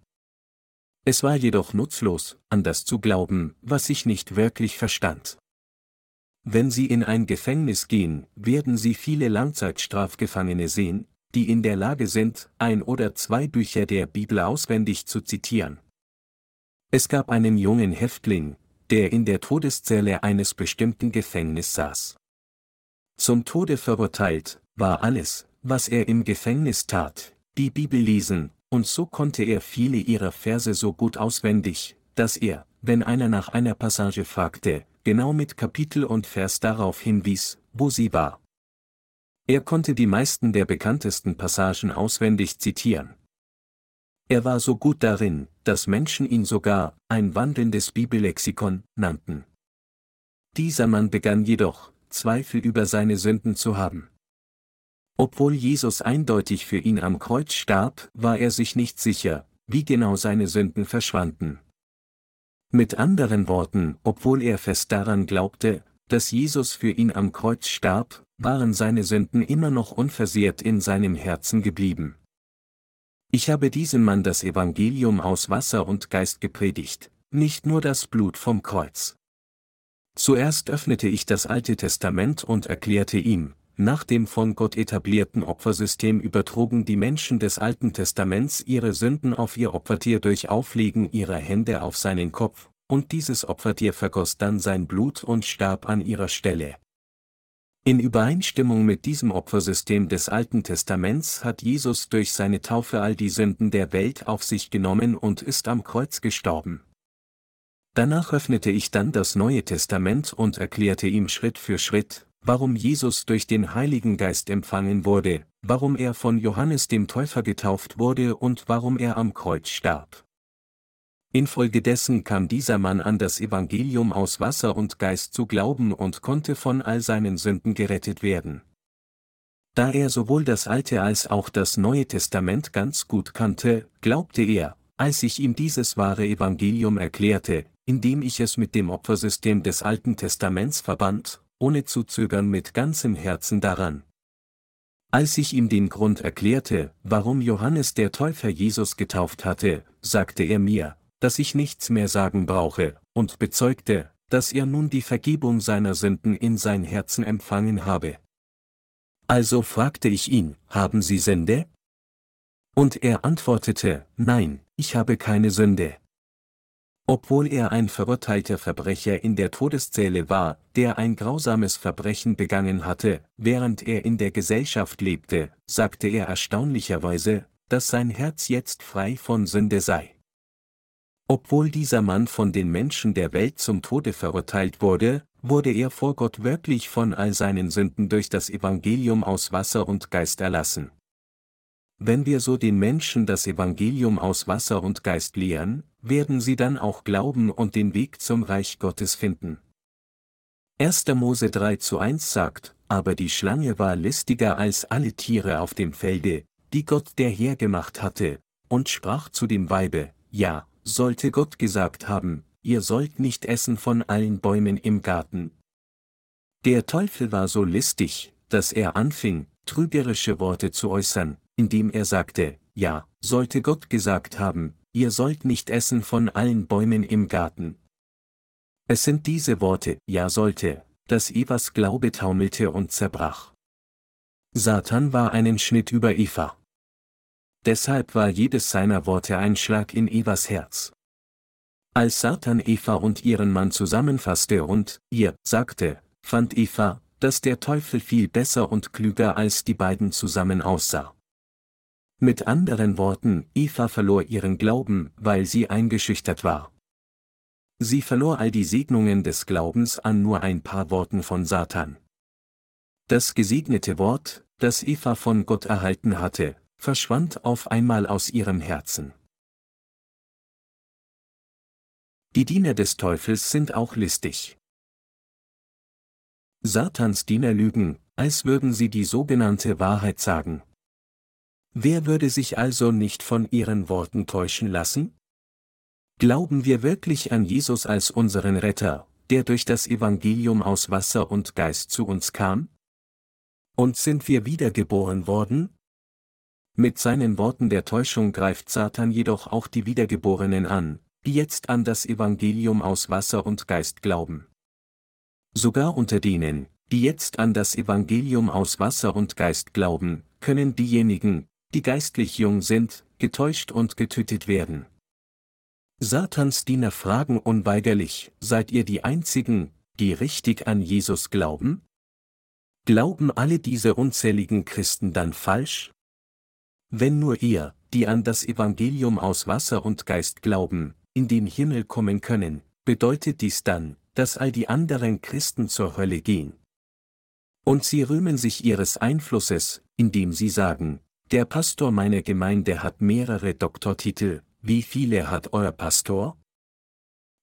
Es war jedoch nutzlos, an das zu glauben, was ich nicht wirklich verstand. Wenn Sie in ein Gefängnis gehen, werden Sie viele Langzeitstrafgefangene sehen, die in der Lage sind, ein oder zwei Bücher der Bibel auswendig zu zitieren. Es gab einen jungen Häftling, der in der Todeszelle eines bestimmten Gefängnisses saß. Zum Tode verurteilt, war alles, was er im Gefängnis tat, die Bibel lesen, und so konnte er viele ihrer Verse so gut auswendig, dass er, wenn einer nach einer Passage fragte, genau mit Kapitel und Vers darauf hinwies, wo sie war. Er konnte die meisten der bekanntesten Passagen auswendig zitieren. Er war so gut darin, dass Menschen ihn sogar ein wandelndes Bibellexikon nannten. Dieser Mann begann jedoch, Zweifel über seine Sünden zu haben. Obwohl Jesus eindeutig für ihn am Kreuz starb, war er sich nicht sicher, wie genau seine Sünden verschwanden. Mit anderen Worten, obwohl er fest daran glaubte, dass Jesus für ihn am Kreuz starb, waren seine Sünden immer noch unversehrt in seinem Herzen geblieben. Ich habe diesem Mann das Evangelium aus Wasser und Geist gepredigt, nicht nur das Blut vom Kreuz. Zuerst öffnete ich das Alte Testament und erklärte ihm, nach dem von Gott etablierten Opfersystem übertrugen die Menschen des Alten Testaments ihre Sünden auf ihr Opfertier durch Auflegen ihrer Hände auf seinen Kopf, und dieses Opfertier vergoss dann sein Blut und starb an ihrer Stelle. In Übereinstimmung mit diesem Opfersystem des Alten Testaments hat Jesus durch seine Taufe all die Sünden der Welt auf sich genommen und ist am Kreuz gestorben. Danach öffnete ich dann das Neue Testament und erklärte ihm Schritt für Schritt, warum Jesus durch den Heiligen Geist empfangen wurde, warum er von Johannes dem Täufer getauft wurde und warum er am Kreuz starb. Infolgedessen kam dieser Mann an das Evangelium aus Wasser und Geist zu glauben und konnte von all seinen Sünden gerettet werden. Da er sowohl das Alte als auch das Neue Testament ganz gut kannte, glaubte er, als ich ihm dieses wahre Evangelium erklärte, indem ich es mit dem Opfersystem des Alten Testaments verband, ohne zu zögern mit ganzem Herzen daran. Als ich ihm den Grund erklärte, warum Johannes der Täufer Jesus getauft hatte, sagte er mir, dass ich nichts mehr sagen brauche, und bezeugte, dass er nun die Vergebung seiner Sünden in sein Herzen empfangen habe. Also fragte ich ihn, haben Sie Sünde? Und er antwortete, nein, ich habe keine Sünde. Obwohl er ein verurteilter Verbrecher in der Todeszelle war, der ein grausames Verbrechen begangen hatte, während er in der Gesellschaft lebte, sagte er erstaunlicherweise, dass sein Herz jetzt frei von Sünde sei. Obwohl dieser Mann von den Menschen der Welt zum Tode verurteilt wurde, wurde er vor Gott wirklich von all seinen Sünden durch das Evangelium aus Wasser und Geist erlassen. wenn wir so den Menschen das Evangelium aus Wasser und Geist lehren, werden sie dann auch glauben und den Weg zum Reich Gottes finden. 1. Mose 3 zu 1 sagt, aber die Schlange war listiger als alle Tiere auf dem Felde, die Gott der Herr gemacht hatte, und sprach zu dem Weibe, ja, sollte Gott gesagt haben, ihr sollt nicht essen von allen Bäumen im Garten. Der Teufel war so listig, dass er anfing, trügerische Worte zu äußern, indem er sagte, ja, sollte Gott gesagt haben, ihr sollt nicht essen von allen Bäumen im Garten. Es sind diese Worte, ja sollte, dass Evas Glaube taumelte und zerbrach. Satan war einen Schnitt über Eva. Deshalb war jedes seiner Worte ein Schlag in Evas Herz. Als Satan Eva und ihren Mann zusammenfasste und, ihr, sagte, fand Eva, dass der Teufel viel besser und klüger als die beiden zusammen aussah. Mit anderen Worten, Eva verlor ihren Glauben, weil sie eingeschüchtert war. Sie verlor all die Segnungen des Glaubens an nur ein paar Worten von Satan. Das gesegnete Wort, das Eva von Gott erhalten hatte, verschwand auf einmal aus ihrem Herzen. Die Diener des Teufels sind auch listig. Satans Diener lügen, als würden sie die sogenannte Wahrheit sagen. Wer würde sich also nicht von ihren Worten täuschen lassen? Glauben wir wirklich an Jesus als unseren Retter, der durch das Evangelium aus Wasser und Geist zu uns kam? Und sind wir wiedergeboren worden? Mit seinen Worten der Täuschung greift Satan jedoch auch die Wiedergeborenen an, die jetzt an das Evangelium aus Wasser und Geist glauben. Sogar unter denen, die jetzt an das Evangelium aus Wasser und Geist glauben, können diejenigen, die geistlich jung sind, getäuscht und getötet werden. Satans Diener fragen unweigerlich, seid ihr die Einzigen, die richtig an Jesus glauben? Glauben alle diese unzähligen Christen dann falsch? Wenn nur ihr, die an das Evangelium aus Wasser und Geist glauben, in den Himmel kommen können, bedeutet dies dann, dass all die anderen Christen zur Hölle gehen. Und sie rühmen sich ihres Einflusses, indem sie sagen, der Pastor meiner Gemeinde hat mehrere Doktortitel, wie viele hat euer Pastor?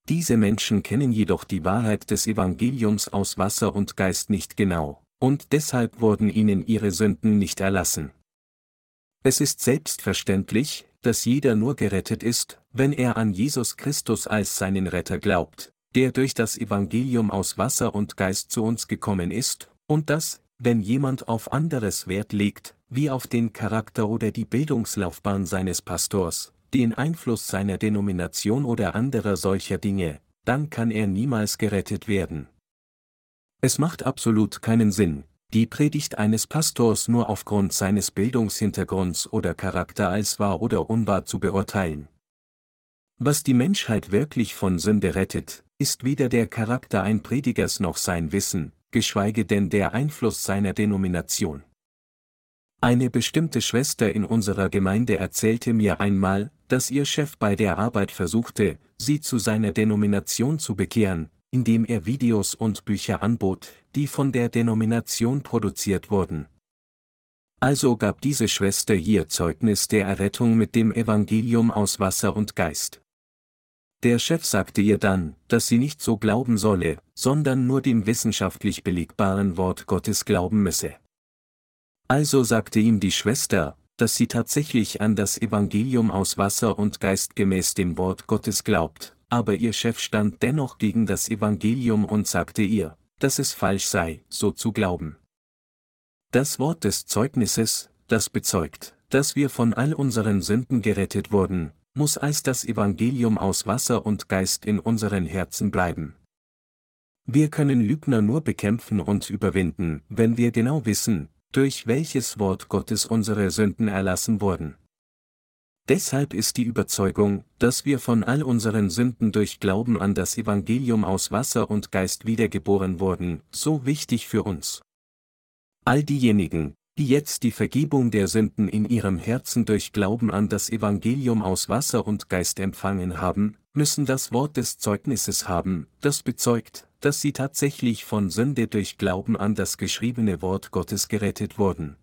Diese Menschen kennen jedoch die Wahrheit des Evangeliums aus Wasser und Geist nicht genau, und deshalb wurden ihnen ihre Sünden nicht erlassen. Es ist selbstverständlich, dass jeder nur gerettet ist, wenn er an Jesus Christus als seinen Retter glaubt, der durch das Evangelium aus Wasser und Geist zu uns gekommen ist, und dass, wenn jemand auf anderes Wert legt, wie auf den Charakter oder die Bildungslaufbahn seines Pastors, den Einfluss seiner Denomination oder anderer solcher Dinge, dann kann er niemals gerettet werden. Es macht absolut keinen Sinn, die Predigt eines Pastors nur aufgrund seines Bildungshintergrunds oder Charakter als wahr oder unwahr zu beurteilen. Was die Menschheit wirklich von Sünde rettet, ist weder der Charakter ein Predigers noch sein Wissen, geschweige denn der Einfluss seiner Denomination. Eine bestimmte Schwester in unserer Gemeinde erzählte mir einmal, dass ihr Chef bei der Arbeit versuchte, sie zu seiner Denomination zu bekehren, indem er Videos und Bücher anbot, die von der Denomination produziert wurden. Also gab diese Schwester hier Zeugnis der Errettung mit dem Evangelium aus Wasser und Geist. Der Chef sagte ihr dann, dass sie nicht so glauben solle, sondern nur dem wissenschaftlich belegbaren Wort Gottes glauben müsse. Also sagte ihm die Schwester, dass sie tatsächlich an das Evangelium aus Wasser und Geist gemäß dem Wort Gottes glaubt, aber ihr Chef stand dennoch gegen das Evangelium und sagte ihr, dass es falsch sei, so zu glauben. Das Wort des Zeugnisses, das bezeugt, dass wir von all unseren Sünden gerettet wurden, muss als das Evangelium aus Wasser und Geist in unseren Herzen bleiben. Wir können Lügner nur bekämpfen und überwinden, wenn wir genau wissen, durch welches Wort Gottes unsere Sünden erlassen wurden. Deshalb ist die Überzeugung, dass wir von all unseren Sünden durch Glauben an das Evangelium aus Wasser und Geist wiedergeboren wurden, so wichtig für uns. All diejenigen, die jetzt die Vergebung der Sünden in ihrem Herzen durch Glauben an das Evangelium aus Wasser und Geist empfangen haben, müssen das Wort des Zeugnisses haben, das bezeugt, dass sie tatsächlich von Sünde durch Glauben an das geschriebene Wort Gottes gerettet wurden.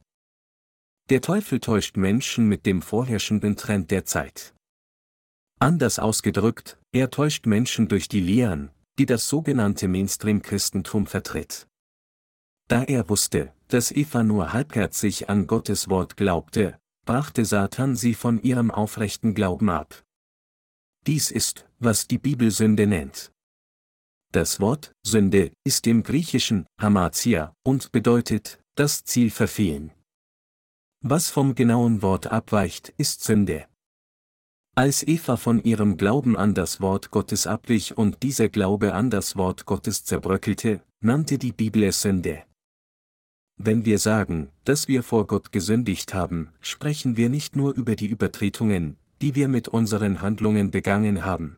Der Teufel täuscht Menschen mit dem vorherrschenden Trend der Zeit. Anders ausgedrückt, er täuscht Menschen durch die Lehren, die das sogenannte Mainstream-Christentum vertritt. Da er wusste, dass Eva nur halbherzig an Gottes Wort glaubte, brachte Satan sie von ihrem aufrechten Glauben ab. Dies ist, was die Bibel Sünde nennt. Das Wort Sünde ist im Griechischen Hamatia und bedeutet das Ziel verfehlen. Was vom genauen Wort abweicht, ist Sünde. Als Eva von ihrem Glauben an das Wort Gottes abwich und dieser Glaube an das Wort Gottes zerbröckelte, nannte die Bibel es Sünde. Wenn wir sagen, dass wir vor Gott gesündigt haben, sprechen wir nicht nur über die Übertretungen, die wir mit unseren Handlungen begangen haben.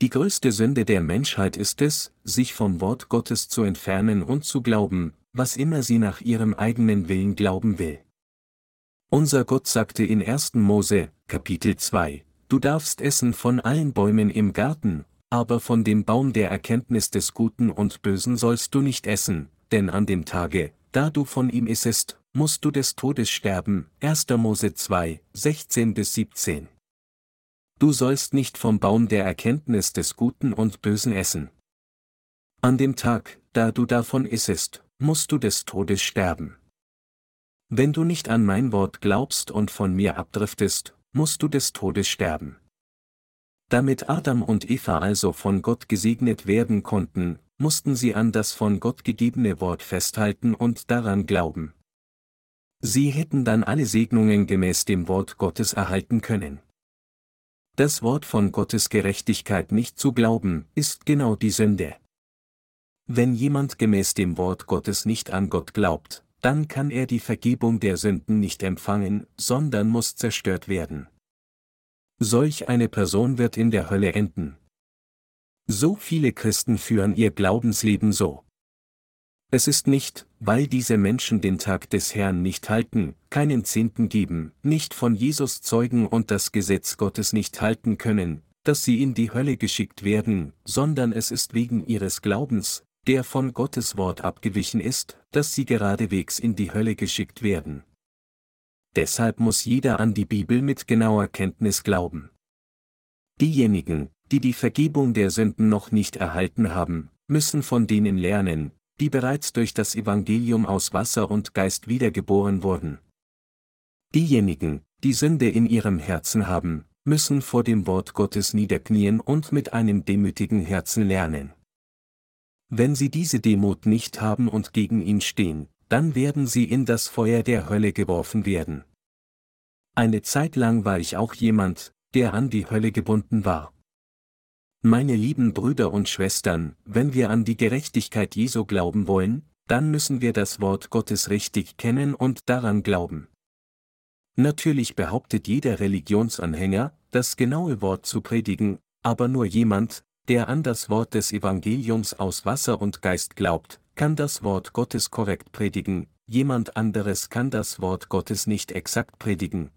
Die größte Sünde der Menschheit ist es, sich vom Wort Gottes zu entfernen und zu glauben, was immer sie nach ihrem eigenen Willen glauben will. Unser Gott sagte in 1. Mose, Kapitel 2, Du darfst essen von allen Bäumen im Garten, aber von dem Baum der Erkenntnis des Guten und Bösen sollst du nicht essen, denn an dem Tage, da du von ihm issest, musst du des Todes sterben. 1. Mose 2, 16 bis 17. Du sollst nicht vom Baum der Erkenntnis des Guten und Bösen essen. An dem Tag, da du davon issest, musst du des Todes sterben. Wenn du nicht an mein Wort glaubst und von mir abdriftest, musst du des Todes sterben. Damit Adam und Eva also von Gott gesegnet werden konnten, mussten sie an das von Gott gegebene Wort festhalten und daran glauben. Sie hätten dann alle Segnungen gemäß dem Wort Gottes erhalten können. Das Wort von Gottes Gerechtigkeit nicht zu glauben, ist genau die Sünde. Wenn jemand gemäß dem Wort Gottes nicht an Gott glaubt, dann kann er die Vergebung der Sünden nicht empfangen, sondern muss zerstört werden. Solch eine Person wird in der Hölle enden. So viele Christen führen ihr Glaubensleben so. Es ist nicht, weil diese Menschen den Tag des Herrn nicht halten, keinen Zehnten geben, nicht von Jesus zeugen und das Gesetz Gottes nicht halten können, dass sie in die Hölle geschickt werden, sondern es ist wegen ihres Glaubens, der von Gottes Wort abgewichen ist, dass sie geradewegs in die Hölle geschickt werden. Deshalb muss jeder an die Bibel mit genauer Kenntnis glauben. Diejenigen, die die Vergebung der Sünden noch nicht erhalten haben, müssen von denen lernen, die bereits durch das Evangelium aus Wasser und Geist wiedergeboren wurden. Diejenigen, die Sünde in ihrem Herzen haben, müssen vor dem Wort Gottes niederknien und mit einem demütigen Herzen lernen. Wenn sie diese Demut nicht haben und gegen ihn stehen, dann werden sie in das Feuer der Hölle geworfen werden. Eine Zeit lang war ich auch jemand, der an die Hölle gebunden war. Meine lieben Brüder und Schwestern, wenn wir an die Gerechtigkeit Jesu glauben wollen, dann müssen wir das Wort Gottes richtig kennen und daran glauben. Natürlich behauptet jeder Religionsanhänger, das genaue Wort zu predigen, aber nur jemand, der an das Wort des Evangeliums aus Wasser und Geist glaubt, kann das Wort Gottes korrekt predigen, jemand anderes kann das Wort Gottes nicht exakt predigen,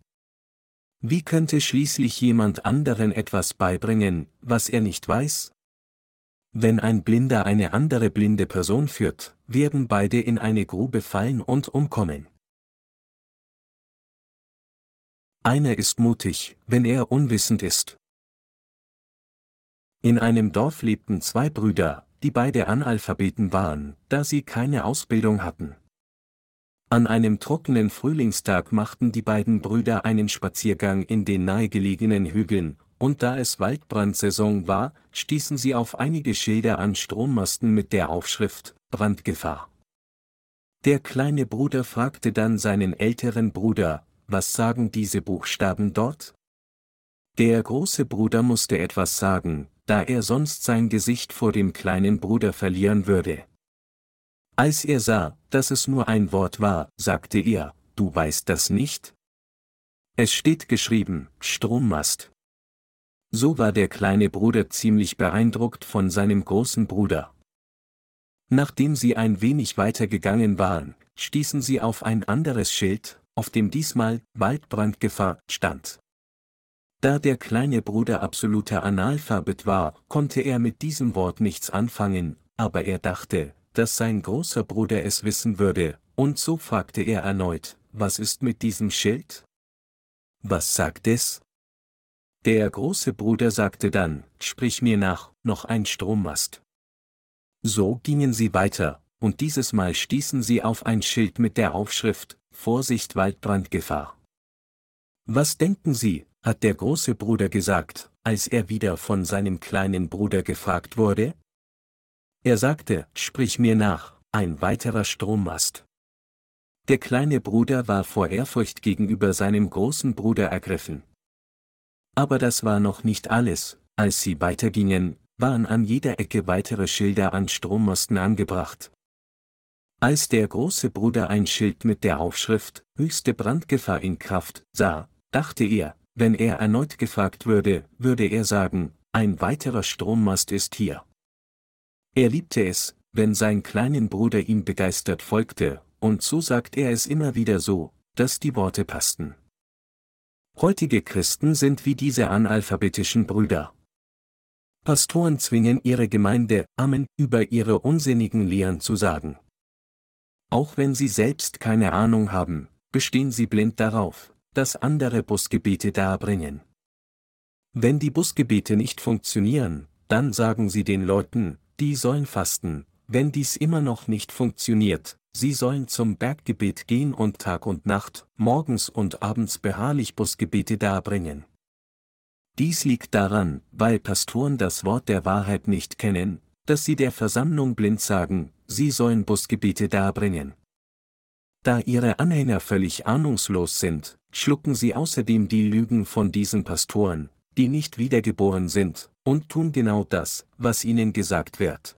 wie könnte schließlich jemand anderen etwas beibringen, was er nicht weiß? Wenn ein Blinder eine andere blinde Person führt, werden beide in eine Grube fallen und umkommen. Einer ist mutig, wenn er unwissend ist. In einem Dorf lebten zwei Brüder, die beide Analphabeten waren, da sie keine Ausbildung hatten. An einem trockenen Frühlingstag machten die beiden Brüder einen Spaziergang in den nahegelegenen Hügeln, und da es Waldbrandsaison war, stießen sie auf einige Schilder an Strommasten mit der Aufschrift Brandgefahr. Der kleine Bruder fragte dann seinen älteren Bruder, was sagen diese Buchstaben dort? Der große Bruder musste etwas sagen, da er sonst sein Gesicht vor dem kleinen Bruder verlieren würde. Als er sah, dass es nur ein Wort war, sagte er, du weißt das nicht? Es steht geschrieben, Strommast. So war der kleine Bruder ziemlich beeindruckt von seinem großen Bruder. Nachdem sie ein wenig weiter gegangen waren, stießen sie auf ein anderes Schild, auf dem diesmal Waldbrandgefahr stand. Da der kleine Bruder absoluter Analphabet war, konnte er mit diesem Wort nichts anfangen, aber er dachte, dass sein großer Bruder es wissen würde, und so fragte er erneut, was ist mit diesem Schild? Was sagt es? Der große Bruder sagte dann, sprich mir nach, noch ein Strommast. So gingen sie weiter, und dieses Mal stießen sie auf ein Schild mit der Aufschrift, Vorsicht Waldbrandgefahr. Was denken Sie, hat der große Bruder gesagt, als er wieder von seinem kleinen Bruder gefragt wurde? Er sagte, sprich mir nach, ein weiterer Strommast. Der kleine Bruder war vor Ehrfurcht gegenüber seinem großen Bruder ergriffen. Aber das war noch nicht alles, als sie weitergingen, waren an jeder Ecke weitere Schilder an Strommasten angebracht. Als der große Bruder ein Schild mit der Aufschrift höchste Brandgefahr in Kraft sah, dachte er, wenn er erneut gefragt würde, würde er sagen, ein weiterer Strommast ist hier. Er liebte es, wenn sein kleinen Bruder ihm begeistert folgte, und so sagt er es immer wieder so, dass die Worte passten. Heutige Christen sind wie diese analphabetischen Brüder. Pastoren zwingen ihre Gemeinde, Amen, über ihre unsinnigen Lehren zu sagen. Auch wenn sie selbst keine Ahnung haben, bestehen sie blind darauf, dass andere Busgebete darbringen. Wenn die Busgebete nicht funktionieren, dann sagen sie den Leuten, die sollen fasten, wenn dies immer noch nicht funktioniert, sie sollen zum Berggebet gehen und Tag und Nacht, morgens und abends beharrlich Busgebete darbringen. Dies liegt daran, weil Pastoren das Wort der Wahrheit nicht kennen, dass sie der Versammlung blind sagen, sie sollen Busgebete darbringen. Da ihre Anhänger völlig ahnungslos sind, schlucken sie außerdem die Lügen von diesen Pastoren, die nicht wiedergeboren sind, und tun genau das, was ihnen gesagt wird.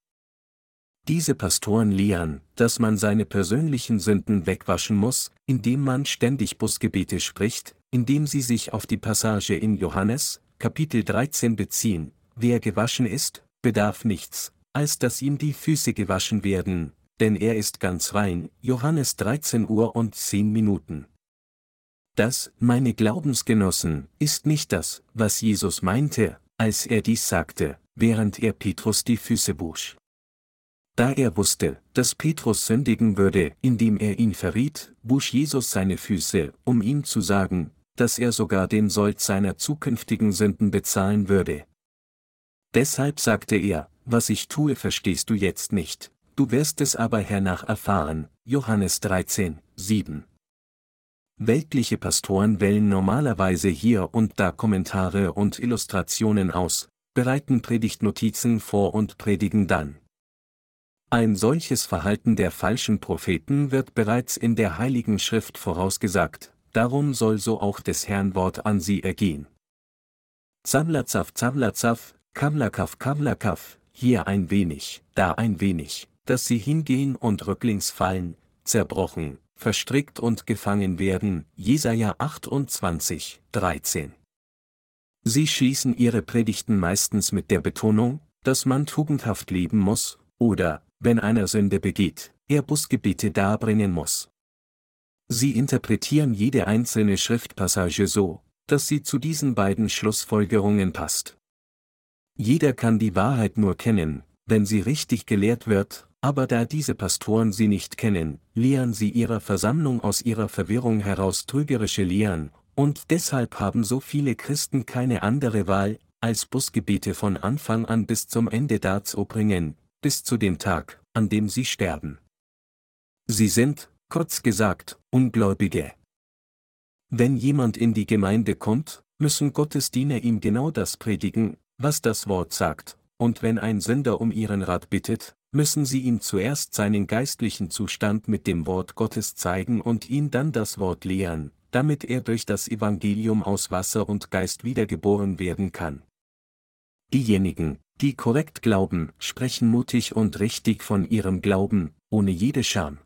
Diese Pastoren lehren, dass man seine persönlichen Sünden wegwaschen muss, indem man ständig Busgebete spricht, indem sie sich auf die Passage in Johannes, Kapitel 13 beziehen, wer gewaschen ist, bedarf nichts, als dass ihm die Füße gewaschen werden, denn er ist ganz rein, Johannes 13 Uhr und 10 Minuten. Das, meine Glaubensgenossen, ist nicht das, was Jesus meinte, als er dies sagte, während er Petrus die Füße wusch. Da er wusste, dass Petrus sündigen würde, indem er ihn verriet, wusch Jesus seine Füße, um ihm zu sagen, dass er sogar den Sold seiner zukünftigen Sünden bezahlen würde. Deshalb sagte er, was ich tue verstehst du jetzt nicht, du wirst es aber hernach erfahren, Johannes 13, 7. Weltliche Pastoren wählen normalerweise hier und da Kommentare und Illustrationen aus, bereiten Predigtnotizen vor und predigen dann. Ein solches Verhalten der falschen Propheten wird bereits in der Heiligen Schrift vorausgesagt, darum soll so auch des Herrn Wort an sie ergehen. Zavlazaf Zavlazaf, Kavlakaf Kavlakaf, hier ein wenig, da ein wenig, dass sie hingehen und rücklings fallen, zerbrochen, verstrickt und gefangen werden, Jesaja 28, 13. Sie schließen ihre Predigten meistens mit der Betonung, dass man tugendhaft leben muss, oder, wenn einer Sünde begeht, er Busgebete darbringen muss. Sie interpretieren jede einzelne Schriftpassage so, dass sie zu diesen beiden Schlussfolgerungen passt. Jeder kann die Wahrheit nur kennen, wenn sie richtig gelehrt wird, aber da diese Pastoren sie nicht kennen, lehren sie ihrer Versammlung aus ihrer Verwirrung heraus trügerische Lehren, und deshalb haben so viele Christen keine andere Wahl, als Busgebete von Anfang an bis zum Ende darzubringen, bis zu dem Tag, an dem sie sterben. Sie sind, kurz gesagt, Ungläubige. Wenn jemand in die Gemeinde kommt, müssen Gottesdiener ihm genau das predigen, was das Wort sagt, und wenn ein Sünder um ihren Rat bittet, müssen sie ihm zuerst seinen geistlichen Zustand mit dem Wort Gottes zeigen und ihn dann das Wort lehren, damit er durch das Evangelium aus Wasser und Geist wiedergeboren werden kann. Diejenigen, die korrekt glauben, sprechen mutig und richtig von ihrem Glauben, ohne jede Scham.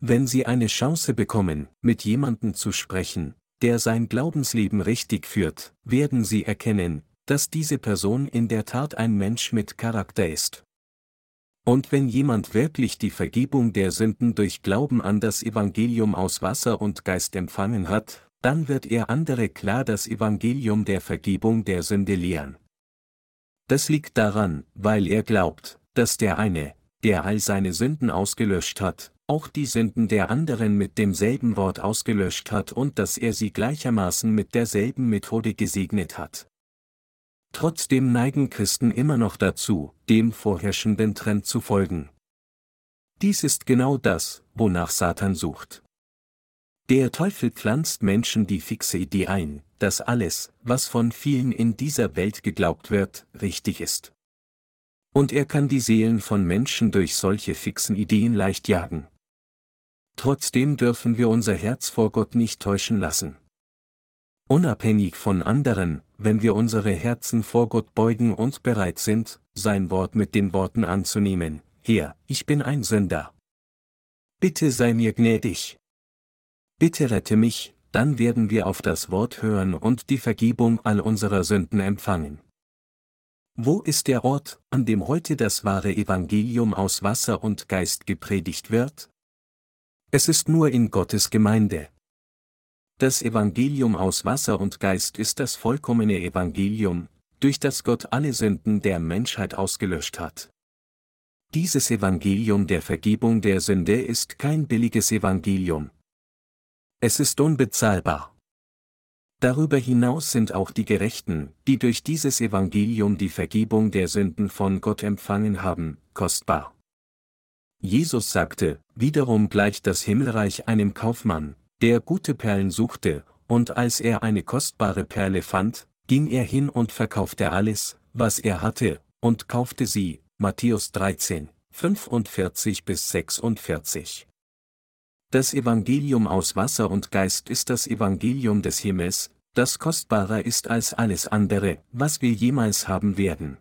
Wenn sie eine Chance bekommen, mit jemandem zu sprechen, der sein Glaubensleben richtig führt, werden sie erkennen, dass diese Person in der Tat ein Mensch mit Charakter ist. Und wenn jemand wirklich die Vergebung der Sünden durch Glauben an das Evangelium aus Wasser und Geist empfangen hat, dann wird er andere klar das Evangelium der Vergebung der Sünde lehren. Das liegt daran, weil er glaubt, dass der eine, der all seine Sünden ausgelöscht hat, auch die Sünden der anderen mit demselben Wort ausgelöscht hat und dass er sie gleichermaßen mit derselben Methode gesegnet hat. Trotzdem neigen Christen immer noch dazu, dem vorherrschenden Trend zu folgen. Dies ist genau das, wonach Satan sucht. Der Teufel pflanzt Menschen die fixe Idee ein, dass alles, was von vielen in dieser Welt geglaubt wird, richtig ist. Und er kann die Seelen von Menschen durch solche fixen Ideen leicht jagen. Trotzdem dürfen wir unser Herz vor Gott nicht täuschen lassen. Unabhängig von anderen, wenn wir unsere Herzen vor Gott beugen und bereit sind, sein Wort mit den Worten anzunehmen, Herr, ich bin ein Sünder. Bitte sei mir gnädig. Bitte rette mich, dann werden wir auf das Wort hören und die Vergebung all unserer Sünden empfangen. Wo ist der Ort, an dem heute das wahre Evangelium aus Wasser und Geist gepredigt wird? Es ist nur in Gottes Gemeinde. Das Evangelium aus Wasser und Geist ist das vollkommene Evangelium, durch das Gott alle Sünden der Menschheit ausgelöscht hat. Dieses Evangelium der Vergebung der Sünde ist kein billiges Evangelium. Es ist unbezahlbar. Darüber hinaus sind auch die Gerechten, die durch dieses Evangelium die Vergebung der Sünden von Gott empfangen haben, kostbar. Jesus sagte, wiederum gleicht das Himmelreich einem Kaufmann, der gute Perlen suchte, und als er eine kostbare Perle fand, ging er hin und verkaufte alles, was er hatte, und kaufte sie, Matthäus 13, 45 bis 46. Das Evangelium aus Wasser und Geist ist das Evangelium des Himmels, das kostbarer ist als alles andere, was wir jemals haben werden.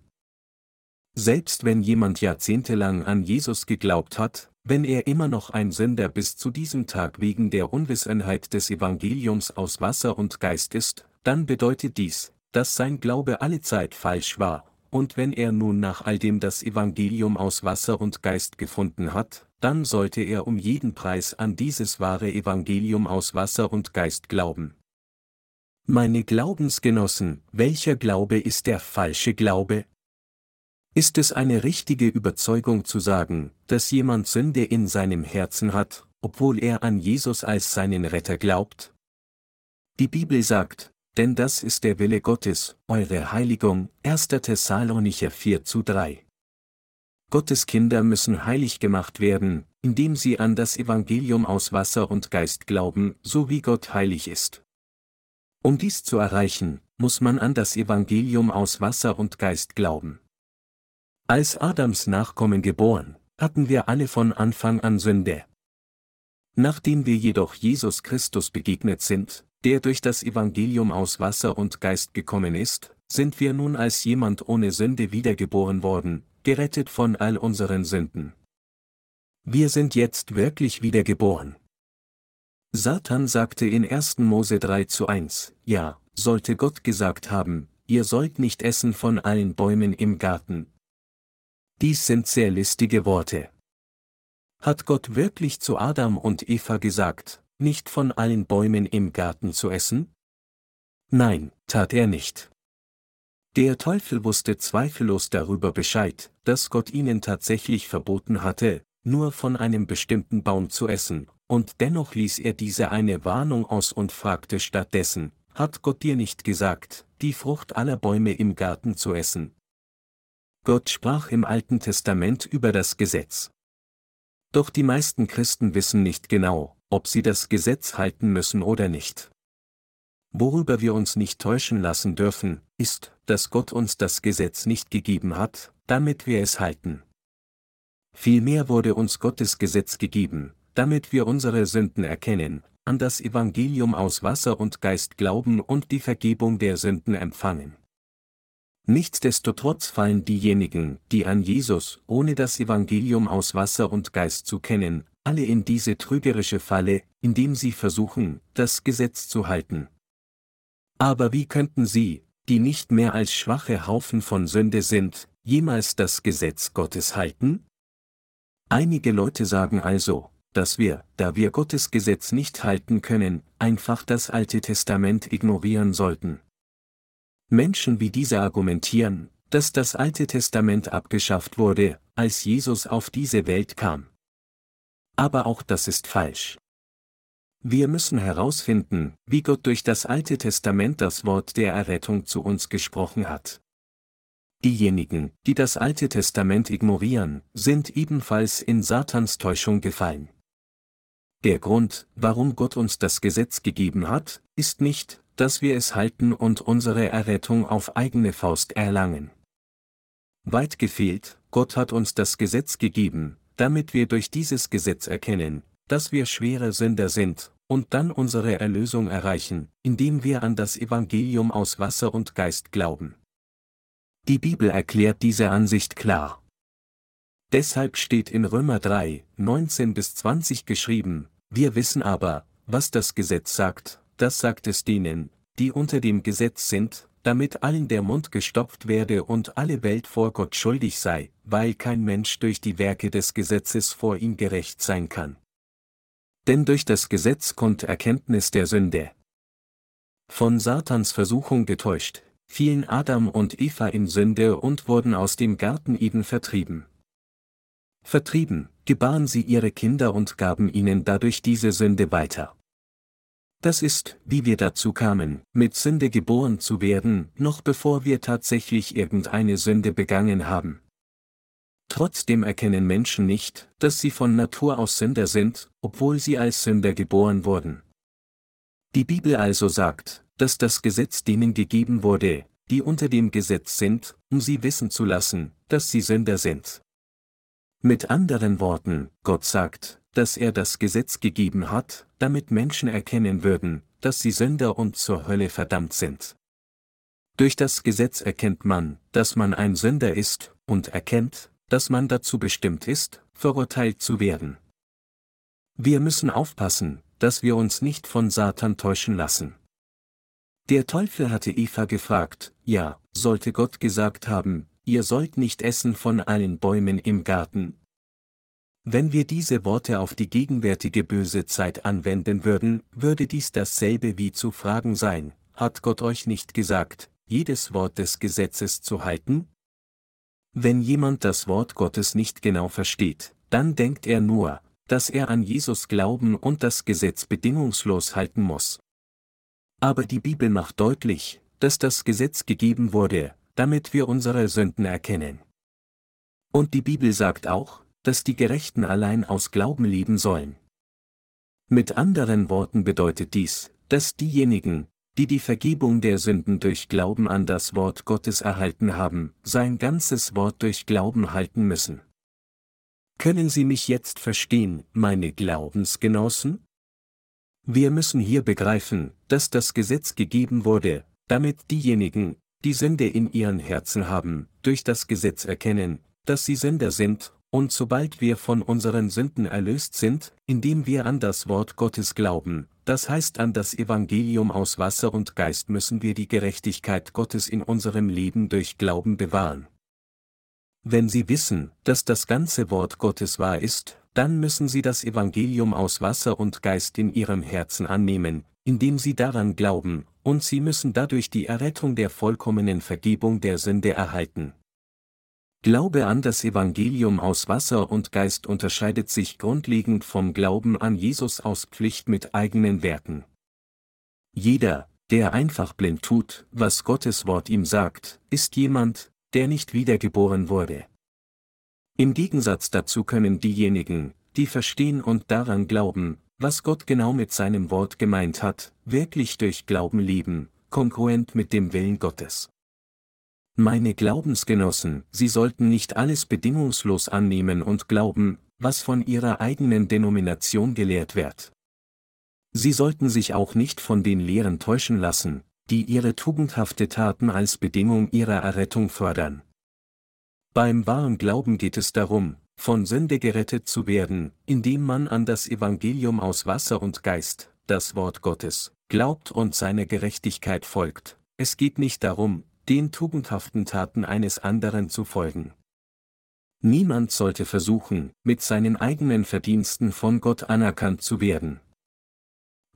Selbst wenn jemand jahrzehntelang an Jesus geglaubt hat, wenn er immer noch ein Sünder bis zu diesem Tag wegen der Unwissenheit des Evangeliums aus Wasser und Geist ist, dann bedeutet dies, dass sein Glaube allezeit falsch war, und wenn er nun nach all dem das Evangelium aus Wasser und Geist gefunden hat, dann sollte er um jeden Preis an dieses wahre Evangelium aus Wasser und Geist glauben. Meine Glaubensgenossen, welcher Glaube ist der falsche Glaube? Ist es eine richtige Überzeugung zu sagen, dass jemand Sünde in seinem Herzen hat, obwohl er an Jesus als seinen Retter glaubt? Die Bibel sagt, denn das ist der Wille Gottes, eure Heiligung, 1. Thessalonicher 4 zu 3. Gottes Kinder müssen heilig gemacht werden, indem sie an das Evangelium aus Wasser und Geist glauben, so wie Gott heilig ist. Um dies zu erreichen, muss man an das Evangelium aus Wasser und Geist glauben. Als Adams Nachkommen geboren, hatten wir alle von Anfang an Sünde. Nachdem wir jedoch Jesus Christus begegnet sind, der durch das Evangelium aus Wasser und Geist gekommen ist, sind wir nun als jemand ohne Sünde wiedergeboren worden, gerettet von all unseren Sünden. Wir sind jetzt wirklich wiedergeboren. Satan sagte in 1. Mose 3 zu 1, ja, sollte Gott gesagt haben, ihr sollt nicht essen von allen Bäumen im Garten. Dies sind sehr listige Worte. Hat Gott wirklich zu Adam und Eva gesagt, nicht von allen Bäumen im Garten zu essen? Nein, tat er nicht. Der Teufel wusste zweifellos darüber Bescheid, dass Gott ihnen tatsächlich verboten hatte, nur von einem bestimmten Baum zu essen, und dennoch ließ er diese eine Warnung aus und fragte stattdessen, hat Gott dir nicht gesagt, die Frucht aller Bäume im Garten zu essen? Gott sprach im Alten Testament über das Gesetz. Doch die meisten Christen wissen nicht genau, ob sie das Gesetz halten müssen oder nicht. Worüber wir uns nicht täuschen lassen dürfen, ist, dass Gott uns das Gesetz nicht gegeben hat, damit wir es halten. Vielmehr wurde uns Gottes Gesetz gegeben, damit wir unsere Sünden erkennen, an das Evangelium aus Wasser und Geist glauben und die Vergebung der Sünden empfangen. Nichtsdestotrotz fallen diejenigen, die an Jesus, ohne das Evangelium aus Wasser und Geist zu kennen, alle in diese trügerische Falle, indem sie versuchen, das Gesetz zu halten. Aber wie könnten sie, die nicht mehr als schwache Haufen von Sünde sind, jemals das Gesetz Gottes halten? Einige Leute sagen also, dass wir, da wir Gottes Gesetz nicht halten können, einfach das Alte Testament ignorieren sollten. Menschen wie diese argumentieren, dass das Alte Testament abgeschafft wurde, als Jesus auf diese Welt kam. Aber auch das ist falsch. Wir müssen herausfinden, wie Gott durch das Alte Testament das Wort der Errettung zu uns gesprochen hat. Diejenigen, die das Alte Testament ignorieren, sind ebenfalls in Satans Täuschung gefallen. Der Grund, warum Gott uns das Gesetz gegeben hat, ist nicht, dass wir es halten und unsere Errettung auf eigene Faust erlangen. Weit gefehlt, Gott hat uns das Gesetz gegeben, damit wir durch dieses Gesetz erkennen, dass wir schwere Sünder sind, und dann unsere Erlösung erreichen, indem wir an das Evangelium aus Wasser und Geist glauben. Die Bibel erklärt diese Ansicht klar. Deshalb steht in Römer 3, 19 bis 20 geschrieben, wir wissen aber, was das Gesetz sagt, das sagt es denen, die unter dem Gesetz sind, damit allen der Mund gestopft werde und alle Welt vor Gott schuldig sei, weil kein Mensch durch die Werke des Gesetzes vor ihm gerecht sein kann. Denn durch das Gesetz kommt Erkenntnis der Sünde. Von Satans Versuchung getäuscht, fielen Adam und Eva in Sünde und wurden aus dem Garten Eden vertrieben. Vertrieben, gebaren sie ihre Kinder und gaben ihnen dadurch diese Sünde weiter. Das ist, wie wir dazu kamen, mit Sünde geboren zu werden, noch bevor wir tatsächlich irgendeine Sünde begangen haben. Trotzdem erkennen Menschen nicht, dass sie von Natur aus Sünder sind, obwohl sie als Sünder geboren wurden. Die Bibel also sagt, dass das Gesetz denen gegeben wurde, die unter dem Gesetz sind, um sie wissen zu lassen, dass sie Sünder sind. Mit anderen Worten, Gott sagt, dass er das Gesetz gegeben hat, damit Menschen erkennen würden, dass sie Sünder und zur Hölle verdammt sind. Durch das Gesetz erkennt man, dass man ein Sünder ist, und erkennt, dass man dazu bestimmt ist, verurteilt zu werden. Wir müssen aufpassen, dass wir uns nicht von Satan täuschen lassen. Der Teufel hatte Eva gefragt, ja, sollte Gott gesagt haben, ihr sollt nicht essen von allen Bäumen im Garten, wenn wir diese Worte auf die gegenwärtige böse Zeit anwenden würden, würde dies dasselbe wie zu fragen sein, hat Gott euch nicht gesagt, jedes Wort des Gesetzes zu halten? Wenn jemand das Wort Gottes nicht genau versteht, dann denkt er nur, dass er an Jesus glauben und das Gesetz bedingungslos halten muss. Aber die Bibel macht deutlich, dass das Gesetz gegeben wurde, damit wir unsere Sünden erkennen. Und die Bibel sagt auch, dass die Gerechten allein aus Glauben leben sollen. Mit anderen Worten bedeutet dies, dass diejenigen, die die Vergebung der Sünden durch Glauben an das Wort Gottes erhalten haben, sein ganzes Wort durch Glauben halten müssen. Können Sie mich jetzt verstehen, meine Glaubensgenossen? Wir müssen hier begreifen, dass das Gesetz gegeben wurde, damit diejenigen, die Sünde in ihren Herzen haben, durch das Gesetz erkennen, dass sie Sünder sind und sobald wir von unseren Sünden erlöst sind, indem wir an das Wort Gottes glauben, das heißt an das Evangelium aus Wasser und Geist müssen wir die Gerechtigkeit Gottes in unserem Leben durch Glauben bewahren. Wenn Sie wissen, dass das ganze Wort Gottes wahr ist, dann müssen Sie das Evangelium aus Wasser und Geist in Ihrem Herzen annehmen, indem Sie daran glauben, und Sie müssen dadurch die Errettung der vollkommenen Vergebung der Sünde erhalten. Glaube an das Evangelium aus Wasser und Geist unterscheidet sich grundlegend vom Glauben an Jesus aus Pflicht mit eigenen Werken. Jeder, der einfach blind tut, was Gottes Wort ihm sagt, ist jemand, der nicht wiedergeboren wurde. Im Gegensatz dazu können diejenigen, die verstehen und daran glauben, was Gott genau mit seinem Wort gemeint hat, wirklich durch Glauben leben, kongruent mit dem Willen Gottes. Meine Glaubensgenossen, Sie sollten nicht alles bedingungslos annehmen und glauben, was von Ihrer eigenen Denomination gelehrt wird. Sie sollten sich auch nicht von den Lehren täuschen lassen, die ihre tugendhafte Taten als Bedingung ihrer Errettung fördern. Beim wahren Glauben geht es darum, von Sünde gerettet zu werden, indem man an das Evangelium aus Wasser und Geist, das Wort Gottes, glaubt und seiner Gerechtigkeit folgt. Es geht nicht darum, den tugendhaften Taten eines anderen zu folgen. Niemand sollte versuchen, mit seinen eigenen Verdiensten von Gott anerkannt zu werden.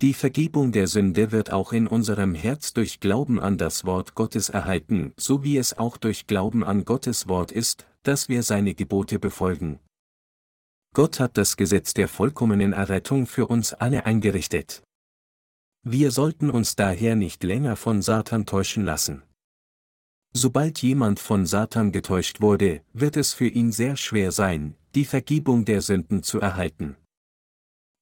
Die Vergebung der Sünde wird auch in unserem Herz durch Glauben an das Wort Gottes erhalten, so wie es auch durch Glauben an Gottes Wort ist, dass wir seine Gebote befolgen. Gott hat das Gesetz der vollkommenen Errettung für uns alle eingerichtet. Wir sollten uns daher nicht länger von Satan täuschen lassen. Sobald jemand von Satan getäuscht wurde, wird es für ihn sehr schwer sein, die Vergebung der Sünden zu erhalten.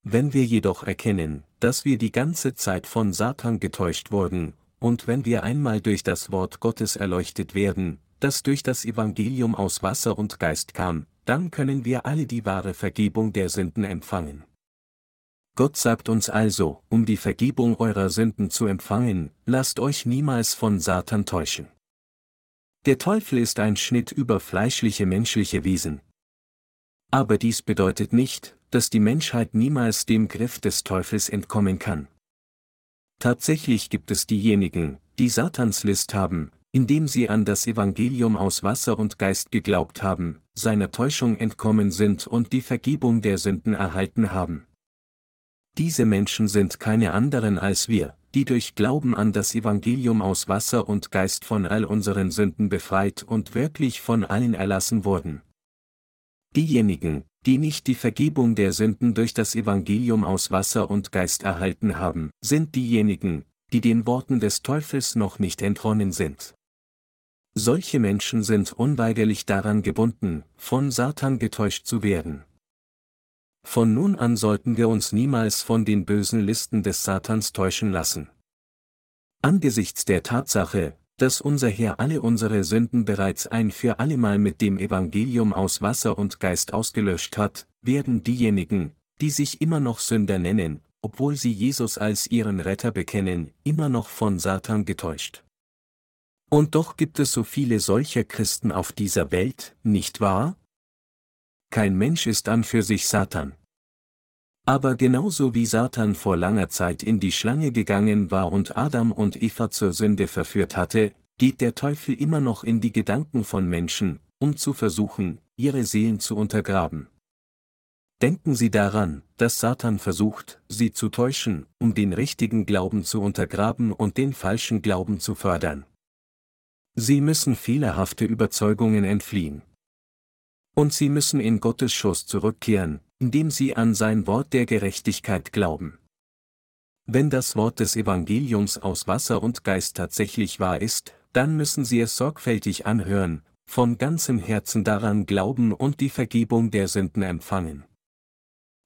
Wenn wir jedoch erkennen, dass wir die ganze Zeit von Satan getäuscht wurden, und wenn wir einmal durch das Wort Gottes erleuchtet werden, das durch das Evangelium aus Wasser und Geist kam, dann können wir alle die wahre Vergebung der Sünden empfangen. Gott sagt uns also, um die Vergebung eurer Sünden zu empfangen, lasst euch niemals von Satan täuschen. Der Teufel ist ein Schnitt über fleischliche menschliche Wesen. Aber dies bedeutet nicht, dass die Menschheit niemals dem Griff des Teufels entkommen kann. Tatsächlich gibt es diejenigen, die Satans List haben, indem sie an das Evangelium aus Wasser und Geist geglaubt haben, seiner Täuschung entkommen sind und die Vergebung der Sünden erhalten haben. Diese Menschen sind keine anderen als wir, die durch Glauben an das Evangelium aus Wasser und Geist von all unseren Sünden befreit und wirklich von allen erlassen wurden. Diejenigen, die nicht die Vergebung der Sünden durch das Evangelium aus Wasser und Geist erhalten haben, sind diejenigen, die den Worten des Teufels noch nicht entronnen sind. Solche Menschen sind unweigerlich daran gebunden, von Satan getäuscht zu werden. Von nun an sollten wir uns niemals von den bösen Listen des Satans täuschen lassen. Angesichts der Tatsache, dass unser Herr alle unsere Sünden bereits ein für allemal mit dem Evangelium aus Wasser und Geist ausgelöscht hat, werden diejenigen, die sich immer noch Sünder nennen, obwohl sie Jesus als ihren Retter bekennen, immer noch von Satan getäuscht. Und doch gibt es so viele solcher Christen auf dieser Welt, nicht wahr? Kein Mensch ist an für sich Satan. Aber genauso wie Satan vor langer Zeit in die Schlange gegangen war und Adam und Eva zur Sünde verführt hatte, geht der Teufel immer noch in die Gedanken von Menschen, um zu versuchen, ihre Seelen zu untergraben. Denken Sie daran, dass Satan versucht, Sie zu täuschen, um den richtigen Glauben zu untergraben und den falschen Glauben zu fördern. Sie müssen fehlerhafte Überzeugungen entfliehen. Und Sie müssen in Gottes Schoß zurückkehren, indem sie an sein Wort der Gerechtigkeit glauben. Wenn das Wort des Evangeliums aus Wasser und Geist tatsächlich wahr ist, dann müssen sie es sorgfältig anhören, von ganzem Herzen daran glauben und die Vergebung der Sünden empfangen.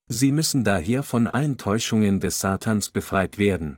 Sie müssen daher von allen Täuschungen des Satans befreit werden,